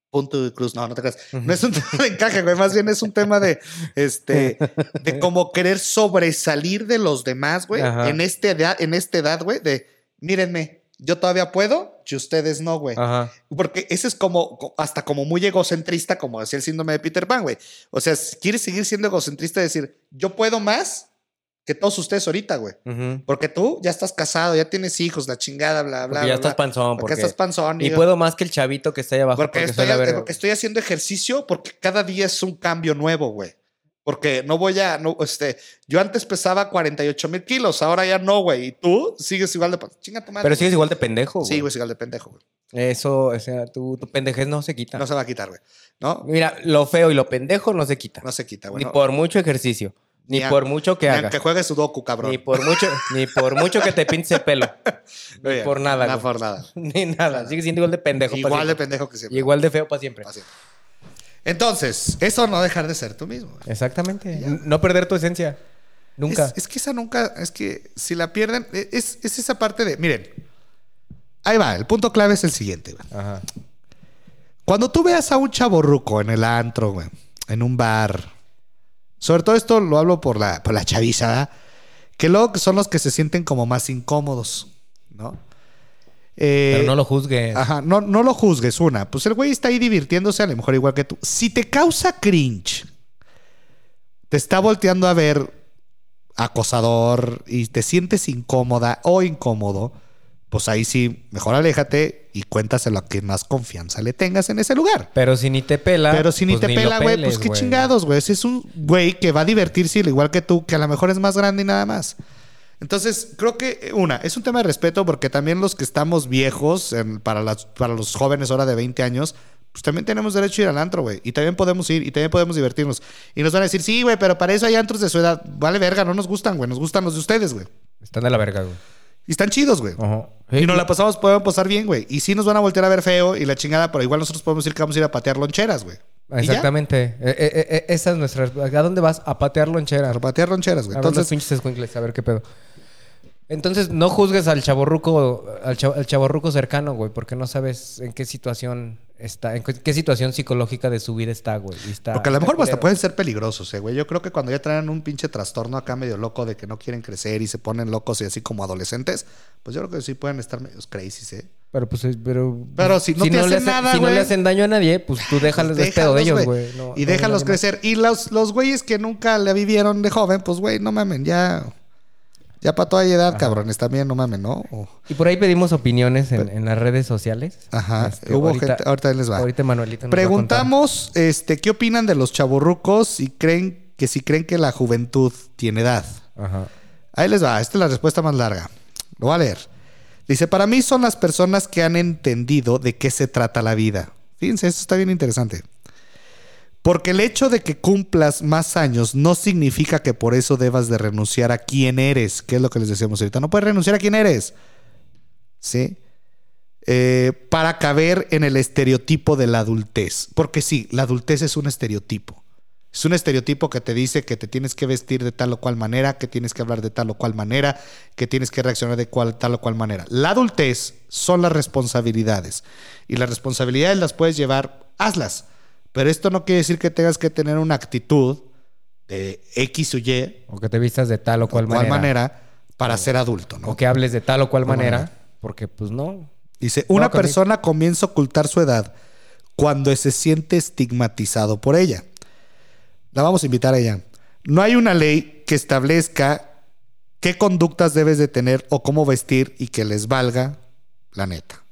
punto de cruz. No, no te creas. No es un tema de encaje, güey. Más bien es un tema de, este, de *laughs* como querer sobresalir de los demás, güey. En, este edad, en esta edad, güey. De, mírenme, yo todavía puedo y ustedes no, güey. Porque ese es como, co- hasta como muy egocentrista, como decía el síndrome de Peter Pan, güey. O sea, quieres seguir siendo egocentrista, decir, yo puedo más que todos ustedes ahorita, güey. Porque tú ya estás casado, ya tienes hijos, la chingada, bla, bla, Porque bla. ya estás panzón. Porque, Porque, estás panzón. Y puedo más que el chavito que está ahí abajo. porque, Porque, estoy, porque estoy haciendo ejercicio porque cada día es un cambio nuevo, güey. Porque no voy a, no, este, yo antes pesaba 48 mil kilos, ahora ya no, güey. Y tú sigues igual de, chinga tu madre. Pero sigues igual de pendejo, güey. Sí, güey, igual de pendejo, güey. Eso, o sea, tu, tu pendejez no se quita. No se va a quitar, güey. No, Mira, lo feo y lo pendejo no se quita. no se quita, güey. ni por mucho ejercicio. Ni, Ni a- por mucho que Ni hagas. aunque juegues sudoku, cabrón. Ni por mucho, ni por mucho que te pintes el pelo. *laughs* Ni por nada, No güey. por nada. *laughs* Ni nada. Sigue siendo igual de pendejo. Igual de pendejo que siempre. Igual de feo para siempre. Pa' siempre. Entonces, eso no dejar de ser tú mismo. Exactamente. No perder tu esencia. Nunca. Es, es que esa nunca, es que si la pierden, e, es, es esa parte de, miren, ahí va, el punto clave es el siguiente. güey. Ajá. Cuando tú veas a un chaborruco en el antro, güey, en un bar, sobre todo esto lo hablo por la, por la chaviza, ¿verdad? que luego son los que se sienten como más incómodos, ¿no? Eh, Pero no lo juzgues. Ajá, no, no lo juzgues, una. Pues el güey está ahí divirtiéndose, a lo mejor igual que tú. Si te causa cringe, te está volteando a ver acosador y te sientes incómoda o incómodo, pues ahí sí, mejor aléjate y cuéntaselo a quien más confianza le tengas en ese lugar. Pero si ni te pela. Pero si ni pues te pela, güey, pues qué chingados, güey. Ese es un güey que va a divertirse al igual que tú, que a lo mejor es más grande y nada más. Entonces, creo que, eh, una, es un tema de respeto porque también los que estamos viejos, en- para, las, para los jóvenes ahora de 20 años, pues también tenemos derecho a ir al antro, güey. Y también podemos ir y también podemos divertirnos. Y nos van a decir, sí, güey, pero para eso hay antros de su edad. Vale, verga, no nos gustan, güey. Nos gustan los de ustedes, güey. Están de la verga, güey. Y están chidos, güey. Ajá. Y nos la pasamos, podemos pasar bien, güey. Y sí nos van a voltear a ver feo y la chingada, pero igual nosotros podemos ir que vamos a ir a patear loncheras, güey. Exactamente. Eh, eh, eh, esa es nuestra. ¿A dónde vas? A patear lonchera. A patear loncheras, güey. A ver los Entonces, pinches a ver qué pedo. Entonces, no juzgues al chaborruco, al, cha- al chavorruco cercano, güey, porque no sabes en qué situación está, en qué, situación psicológica de su vida está, güey. está- Porque a lo mejor hasta pueden ser peligrosos, eh, güey. Yo creo que cuando ya traen un pinche trastorno acá medio loco de que no quieren crecer y se ponen locos y así como adolescentes, pues yo creo que sí pueden estar medios crazy, ¿eh? Pero pues, eh, pero... Pero si no te le hacen hace- nada, Si no güey. le hacen daño a nadie, pues tú *laughs* déjales de pedo de ellos, güey. No- y no déjalos crecer. Y los, los güeyes que nunca la vivieron de joven, pues güey, no mamen, ya. Ya para toda edad, cabrones, también no mamen, ¿no? O- Y por ahí pedimos opiniones en, en las redes sociales. Ajá, Este, hubo ahorita- gente, ahorita ahí les va. Ahorita Manuelito nos va a. Preguntamos, este, ¿qué opinan de los chavorrucos y creen que si creen que la juventud tiene edad? Ajá. Ahí les va, esta es la respuesta más larga. Lo voy a leer. Dice, para mí son las personas que han entendido de qué se trata la vida. Fíjense, esto está bien interesante. Porque el hecho de que cumplas más años no significa que por eso debas de renunciar a quién eres, que es lo que les decíamos ahorita. No puedes renunciar a quién eres. ¿Sí? Eh, para caber en el estereotipo de la adultez. Porque sí, la adultez es un estereotipo. Es un estereotipo que te dice que te tienes que vestir de tal o cual manera, que tienes que hablar de tal o cual manera, que tienes que reaccionar de cual, tal o cual manera. La adultez son las responsabilidades. Y las responsabilidades las puedes llevar, hazlas. Pero esto no quiere decir que tengas que tener una actitud de X o Y, O que te vistas de tal o cual, manera. manera, para ser adulto. ¿no? O que hables de tal o cual manera. manera. Porque pues no. Dice, una No, conmigo. persona comienza a ocultar su edad cuando se siente estigmatizado por ella. La vamos a invitar a ella. No hay una ley que establezca qué conductas debes de tener o cómo vestir y que les valga la neta.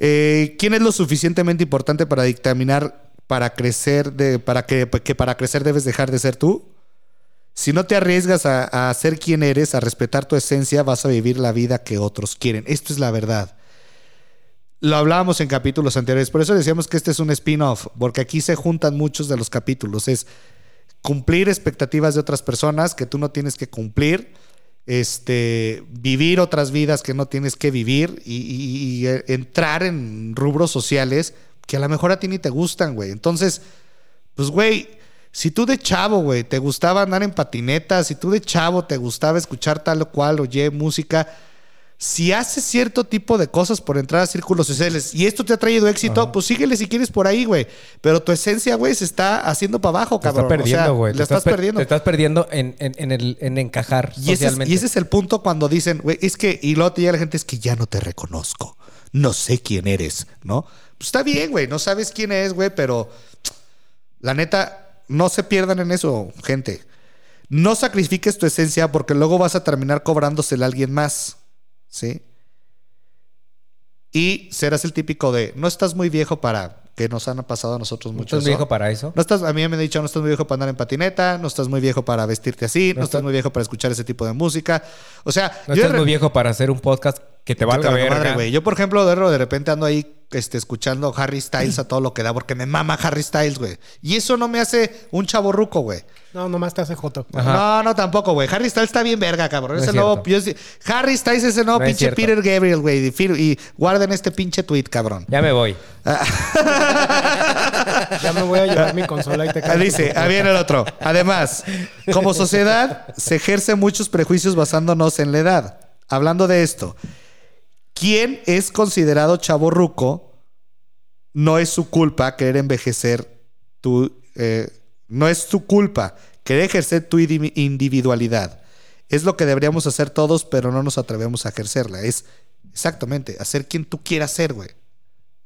Eh, ¿Quién es lo suficientemente importante para dictaminar para crecer para que, que para crecer debes dejar de ser tú? Si no te arriesgas a, a ser quien eres, a respetar tu esencia, vas a vivir la vida que otros quieren. Esto es la verdad. Lo hablábamos en capítulos anteriores, por eso decíamos que este es un spin-off, porque aquí se juntan muchos de los capítulos. Es cumplir expectativas de otras personas que tú no tienes que cumplir, este, vivir otras vidas que no tienes que vivir y, y- entrar en rubros sociales que a lo mejor a ti ni te gustan, güey. Entonces, pues, güey, si tú de chavo, güey, te gustaba andar en patinetas, si tú de chavo te gustaba escuchar tal o cual, oye, música, si haces cierto tipo de cosas por entrar a círculos sociales y esto te ha traído éxito, pues síguele si quieres por ahí, güey. Pero tu esencia, güey, se está haciendo para abajo, Te cabrón. está perdiendo, O sea, güey. Te estás, per- perdiendo. Te estás perdiendo en, en- en el, en encajar Y ese, es, socialmente. y ese es el punto cuando dicen, güey, es que, y luego te llega la gente, es que ya no te reconozco. No sé quién eres, ¿no? Pues está bien, güey, no sabes quién es, güey, pero la neta, no se pierdan en eso, gente. No sacrifiques tu esencia porque luego vas a terminar cobrándosela a alguien más. ¿Sí? Y serás el típico de, no estás muy viejo para que nos han pasado a nosotros ¿No mucho. estás eso. viejo para eso? No estás, a mí me han dicho, no estás muy viejo para andar en patineta, no estás muy viejo para vestirte así, no, No estás está- muy viejo para escuchar ese tipo de música. O sea, No yo estás muy viejo para hacer un podcast que te valga verga. madre, güey. Yo, por ejemplo, de, repente ando ahí este, escuchando Harry Styles a todo lo que da porque me mama Harry Styles, güey. Y eso no me hace un chavo ruco, güey. No, nomás te hace joto. Ajá. No, no, tampoco, güey. Harry Styles está bien verga, cabrón. No Es es el nuevo, yo Harry Styles es el nuevo No pinche. Peter Gabriel, güey. Y guarden este pinche tweet, cabrón. Ya me voy. *laughs* Ya me voy a llevar mi consola y te Ah, canto Dice, tu- ah, viene el otro. Además, como sociedad se ejercen muchos prejuicios basándonos en la edad. Hablando de esto, ¿quién es considerado chavo ruco? No es su culpa querer envejecer tu... eh, no es tu culpa querer ejercer tu indi- individualidad. Es lo que deberíamos hacer todos, pero no nos atrevemos a ejercerla. Es exactamente hacer quien tú quieras ser, güey.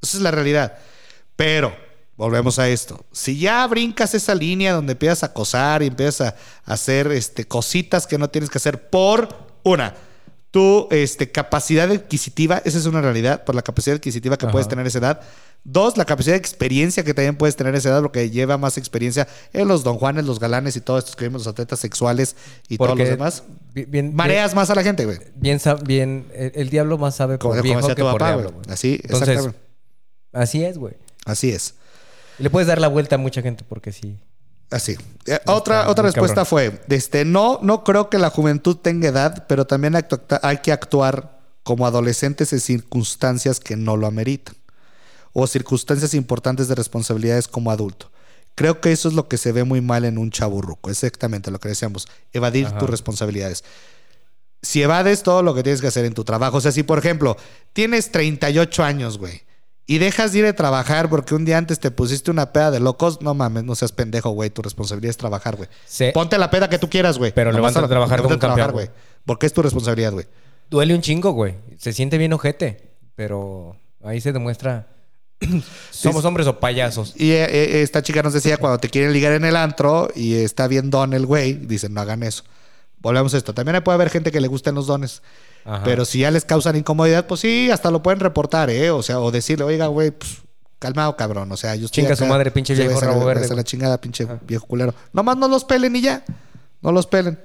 Esa es la realidad. Pero, volvemos a esto. Si ya brincas esa línea donde empiezas a acosar y empiezas a hacer este, cositas que no tienes que hacer por una, tu este, capacidad adquisitiva, esa es una realidad, por la capacidad adquisitiva que Ajá. puedes tener a esa edad. Dos, la capacidad de experiencia que también puedes tener a esa edad, lo que lleva más experiencia en los don Juanes, los galanes y todos estos que vimos, los atletas sexuales y todos los demás. bi- Bien, Mareas más a la gente, güey. Bien, bien, el, el diablo más sabe por Como, viejo que tu por papá, diablo, güey. Así, Entonces, exactamente. así es, güey. Así es. Le puedes dar la vuelta a mucha gente porque sí. Así. Eh, otra Está otra respuesta cabrón. fue, este, no, no creo que la juventud tenga edad, pero también hay que actuar como adolescentes en circunstancias que no lo ameritan. O circunstancias importantes de responsabilidades como adulto. Creo que eso es lo que se ve muy mal en un chaburruco. Exactamente lo que decíamos. Evadir Ajá. tus responsabilidades. Si evades todo lo que tienes que hacer en tu trabajo. O sea, si por ejemplo, tienes 38 años, güey. Y dejas de ir a trabajar porque un día antes te pusiste una peda de locos, no mames, no seas pendejo, güey. Tu responsabilidad es trabajar, güey. Ponte la peda que tú quieras, güey. Pero levántate a trabajar como un campeón, güey. Porque es tu responsabilidad, güey. Duele un chingo, güey. Se siente bien ojete. Pero ahí se demuestra. *clears throat* Somos hombres o payasos. Y eh, eh, esta chica nos decía cuando te quieren ligar en el antro y está bien don el güey, dicen no hagan eso. Volvemos a esto. También puede haber gente que le gusten los dones. Ajá. Pero si ya les causan incomodidad, pues sí, hasta lo pueden reportar, ¿eh? O sea, o decirle, oiga, güey, pues calmado, cabrón. O sea, yo estoy Chinga su madre, pinche viejo a la- rabo verde, la chingada, pinche viejo culero. Nomás no los pelen y ya. No los pelen.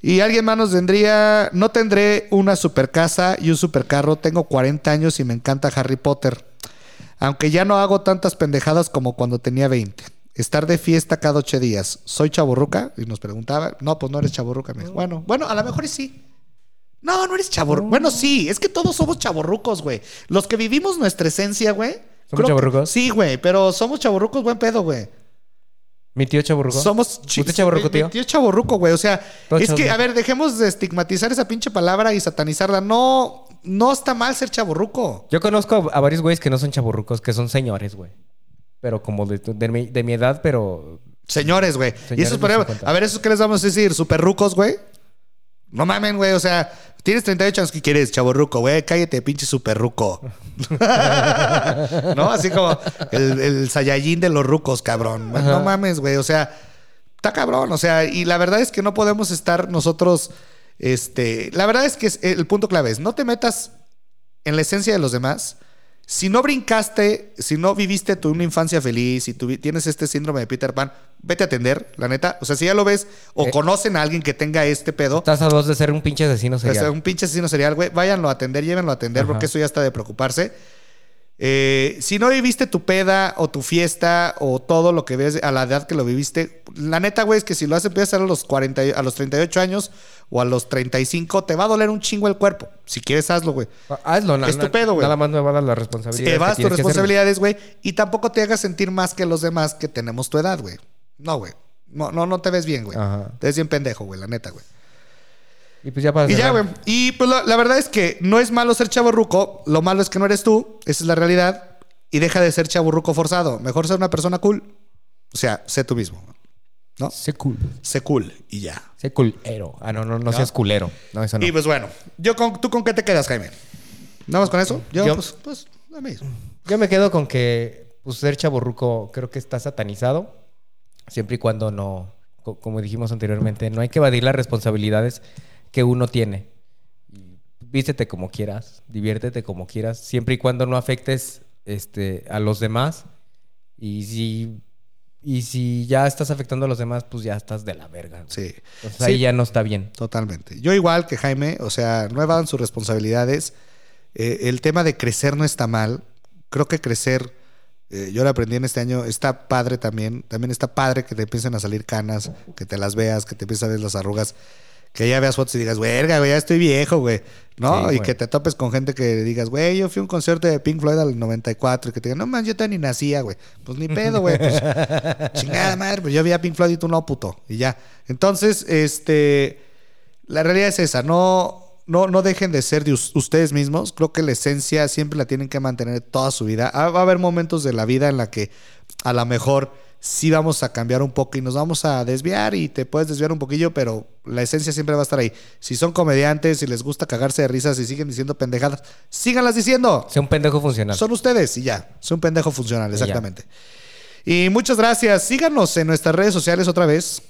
Y alguien más nos tendría, no tendré una super casa y un super carro. Tengo 40 años y me encanta Harry Potter. Aunque ya no hago tantas pendejadas como cuando tenía 20. Estar de fiesta cada ocho días. ¿Soy chaburruca? Y nos preguntaba. No, pues no eres chaburruca. Me dijo, Bueno, bueno, a lo mejor sí. No, no eres chaburruco. Bueno, sí, es que todos somos chaburrucos, güey. Los que vivimos nuestra esencia, güey. ¿Somos chavorrucos? Sí, güey, pero somos chaburrucos buen pedo, güey. Mi tío chaburruco. Somos ¿Usted chavorruco, mi- mi tío? tío chaborruco, güey. O sea, Todo es que, a ver, dejemos de estigmatizar esa pinche palabra y satanizarla. No, no está mal ser chaborruco. Yo conozco a varios güeyes que no son chaburrucos, que son señores, güey. Pero como de, mi, de mi edad, pero. Señores, güey. Y esos, por ejemplo, 50. a ver, ¿esos qué les vamos a decir? ¿Super rucos, güey? No mamen, güey. O sea, tienes 38 años, ¿qué quieres? Chaborruco, güey. Cállate, pinche super ruco. *laughs* ¿No? Así como el, el Saiyajin de los rucos, cabrón. No mames, güey. O sea, está cabrón. O sea, y la verdad es que no podemos estar nosotros. Este, la verdad es que es- el punto clave es no te metas en la esencia de los demás. Si no brincaste, si no viviste tu una infancia feliz, si tú tienes este síndrome de Peter Pan, vete a atender, la neta. O sea, si ya lo ves o Eh. conocen a alguien que tenga este pedo, Estás a dos de ser un pinche asesino o sea, serial. un pinche asesino serial, güey, váyanlo a atender, llévenlo a atender, Ajá. porque eso ya está de preocuparse. Eh, si no viviste tu peda o tu fiesta o todo lo que ves a la edad que lo viviste, la neta, güey, es que si lo has empiezas a los 40, y- a los 38 años o a los 35, te va a doler un chingo el cuerpo. Si quieres, hazlo, güey. Ah, Hazlo, na- Es tu pedo, güey. Nada más a dar la responsabilidad. Evas tus responsabilidades, güey, y tampoco te hagas sentir más que los demás que tenemos tu edad, güey. No, güey. No, no, no te ves bien, güey. Te ves bien pendejo, güey, la neta, güey. Y pues ya para Y ya, güey. Y pues la, la verdad es que no es malo ser chaborruco. Lo malo es que no eres tú. Esa es la realidad. Y deja de ser chaborruco forzado. Mejor ser una persona cool. O sea, sé tú mismo. ¿No? Sé cool. Sé cool y ya. Sé culero. Ah, no, no, no, seas culero. No, eso no. Y pues bueno. Yo con, ¿Tú con qué te quedas, Jaime? ¿Nada más con eso? Yo, Yo- pues, pues, lo mismo. Yo me quedo con que pues, ser chaborruco creo que está satanizado. Siempre y cuando no co- como dijimos anteriormente, no hay que evadir las responsabilidades que uno tiene. Vístete como quieras, diviértete como quieras, siempre y cuando no afectes este, a los demás. Y si, y si ya estás afectando a los demás, pues ya estás de la verga. Sí. Entonces Sí. ahí ya no está bien. Totalmente. Yo igual que Jaime, o sea, no evadan sus responsabilidades. Eh, el tema de crecer no está mal. Creo que crecer, eh, yo lo aprendí en este año, está padre también. También está padre que te empiecen a salir canas, que te las veas, que te empiecen a ver las arrugas, que ya veas fotos y digas, verga, güey, ya estoy viejo, güey. ¿No? Sí, y güey. que te topes con gente que digas, güey, yo fui a un concierto de Pink Floyd al 94 y que te digan, no man, yo todavía ni nacía, güey. Pues ni pedo, güey. Pues, *laughs* chingada madre, pues yo vi a Pink Floyd y tú no, puto. Y ya. Entonces, este. La realidad es esa, no, no, no dejen de ser de us- ustedes mismos. Creo que la esencia siempre la tienen que mantener toda su vida. Va a haber momentos de la vida en la que a lo mejor sí vamos a cambiar un poco y nos vamos a desviar y te puedes desviar un poquillo, pero la esencia siempre va a estar ahí. Si son comediantes, si les gusta cagarse de risas y siguen diciendo pendejadas, síganlas diciendo. Sea un pendejo funcional. Son ustedes y ya. Soy un pendejo funcional, Y exactamente. Y muchas gracias. Síganos en nuestras redes sociales otra vez.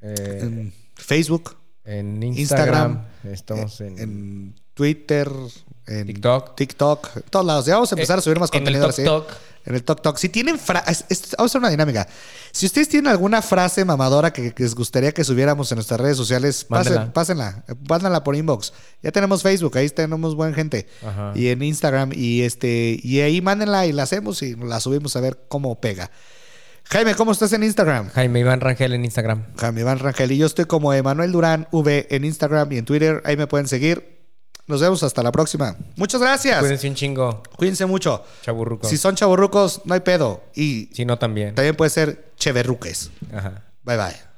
Eh, En Facebook, en Instagram, Instagram, estamos en, en Twitter, en TikTok. TikTok, en todos lados. Ya vamos a empezar a subir más en el contenido así. Tok En el Tok Tok. Si tienen frases, vamos a hacer una dinámica. Si ustedes tienen alguna frase mamadora que, que les gustaría que subiéramos en nuestras redes sociales, Mándenla. pásenla, eh, mándenla por inbox. Ya tenemos Facebook, ahí tenemos buena gente. Ajá. Y en Instagram, y este, y ahí mándenla y la hacemos y la subimos a ver cómo pega. Jaime, ¿cómo estás en Instagram? Jaime Iván Rangel en Instagram. Jaime Iván Rangel. Y yo estoy como Emanuel Durán V en Instagram y en Twitter. Ahí me pueden seguir. Nos vemos hasta la próxima. Muchas gracias. Cuídense un chingo, Cuídense mucho. chaburruco. Si son chavorrucos, no hay pedo. Y Si no, también. también puede ser cheverruques. Ajá. Bye bye.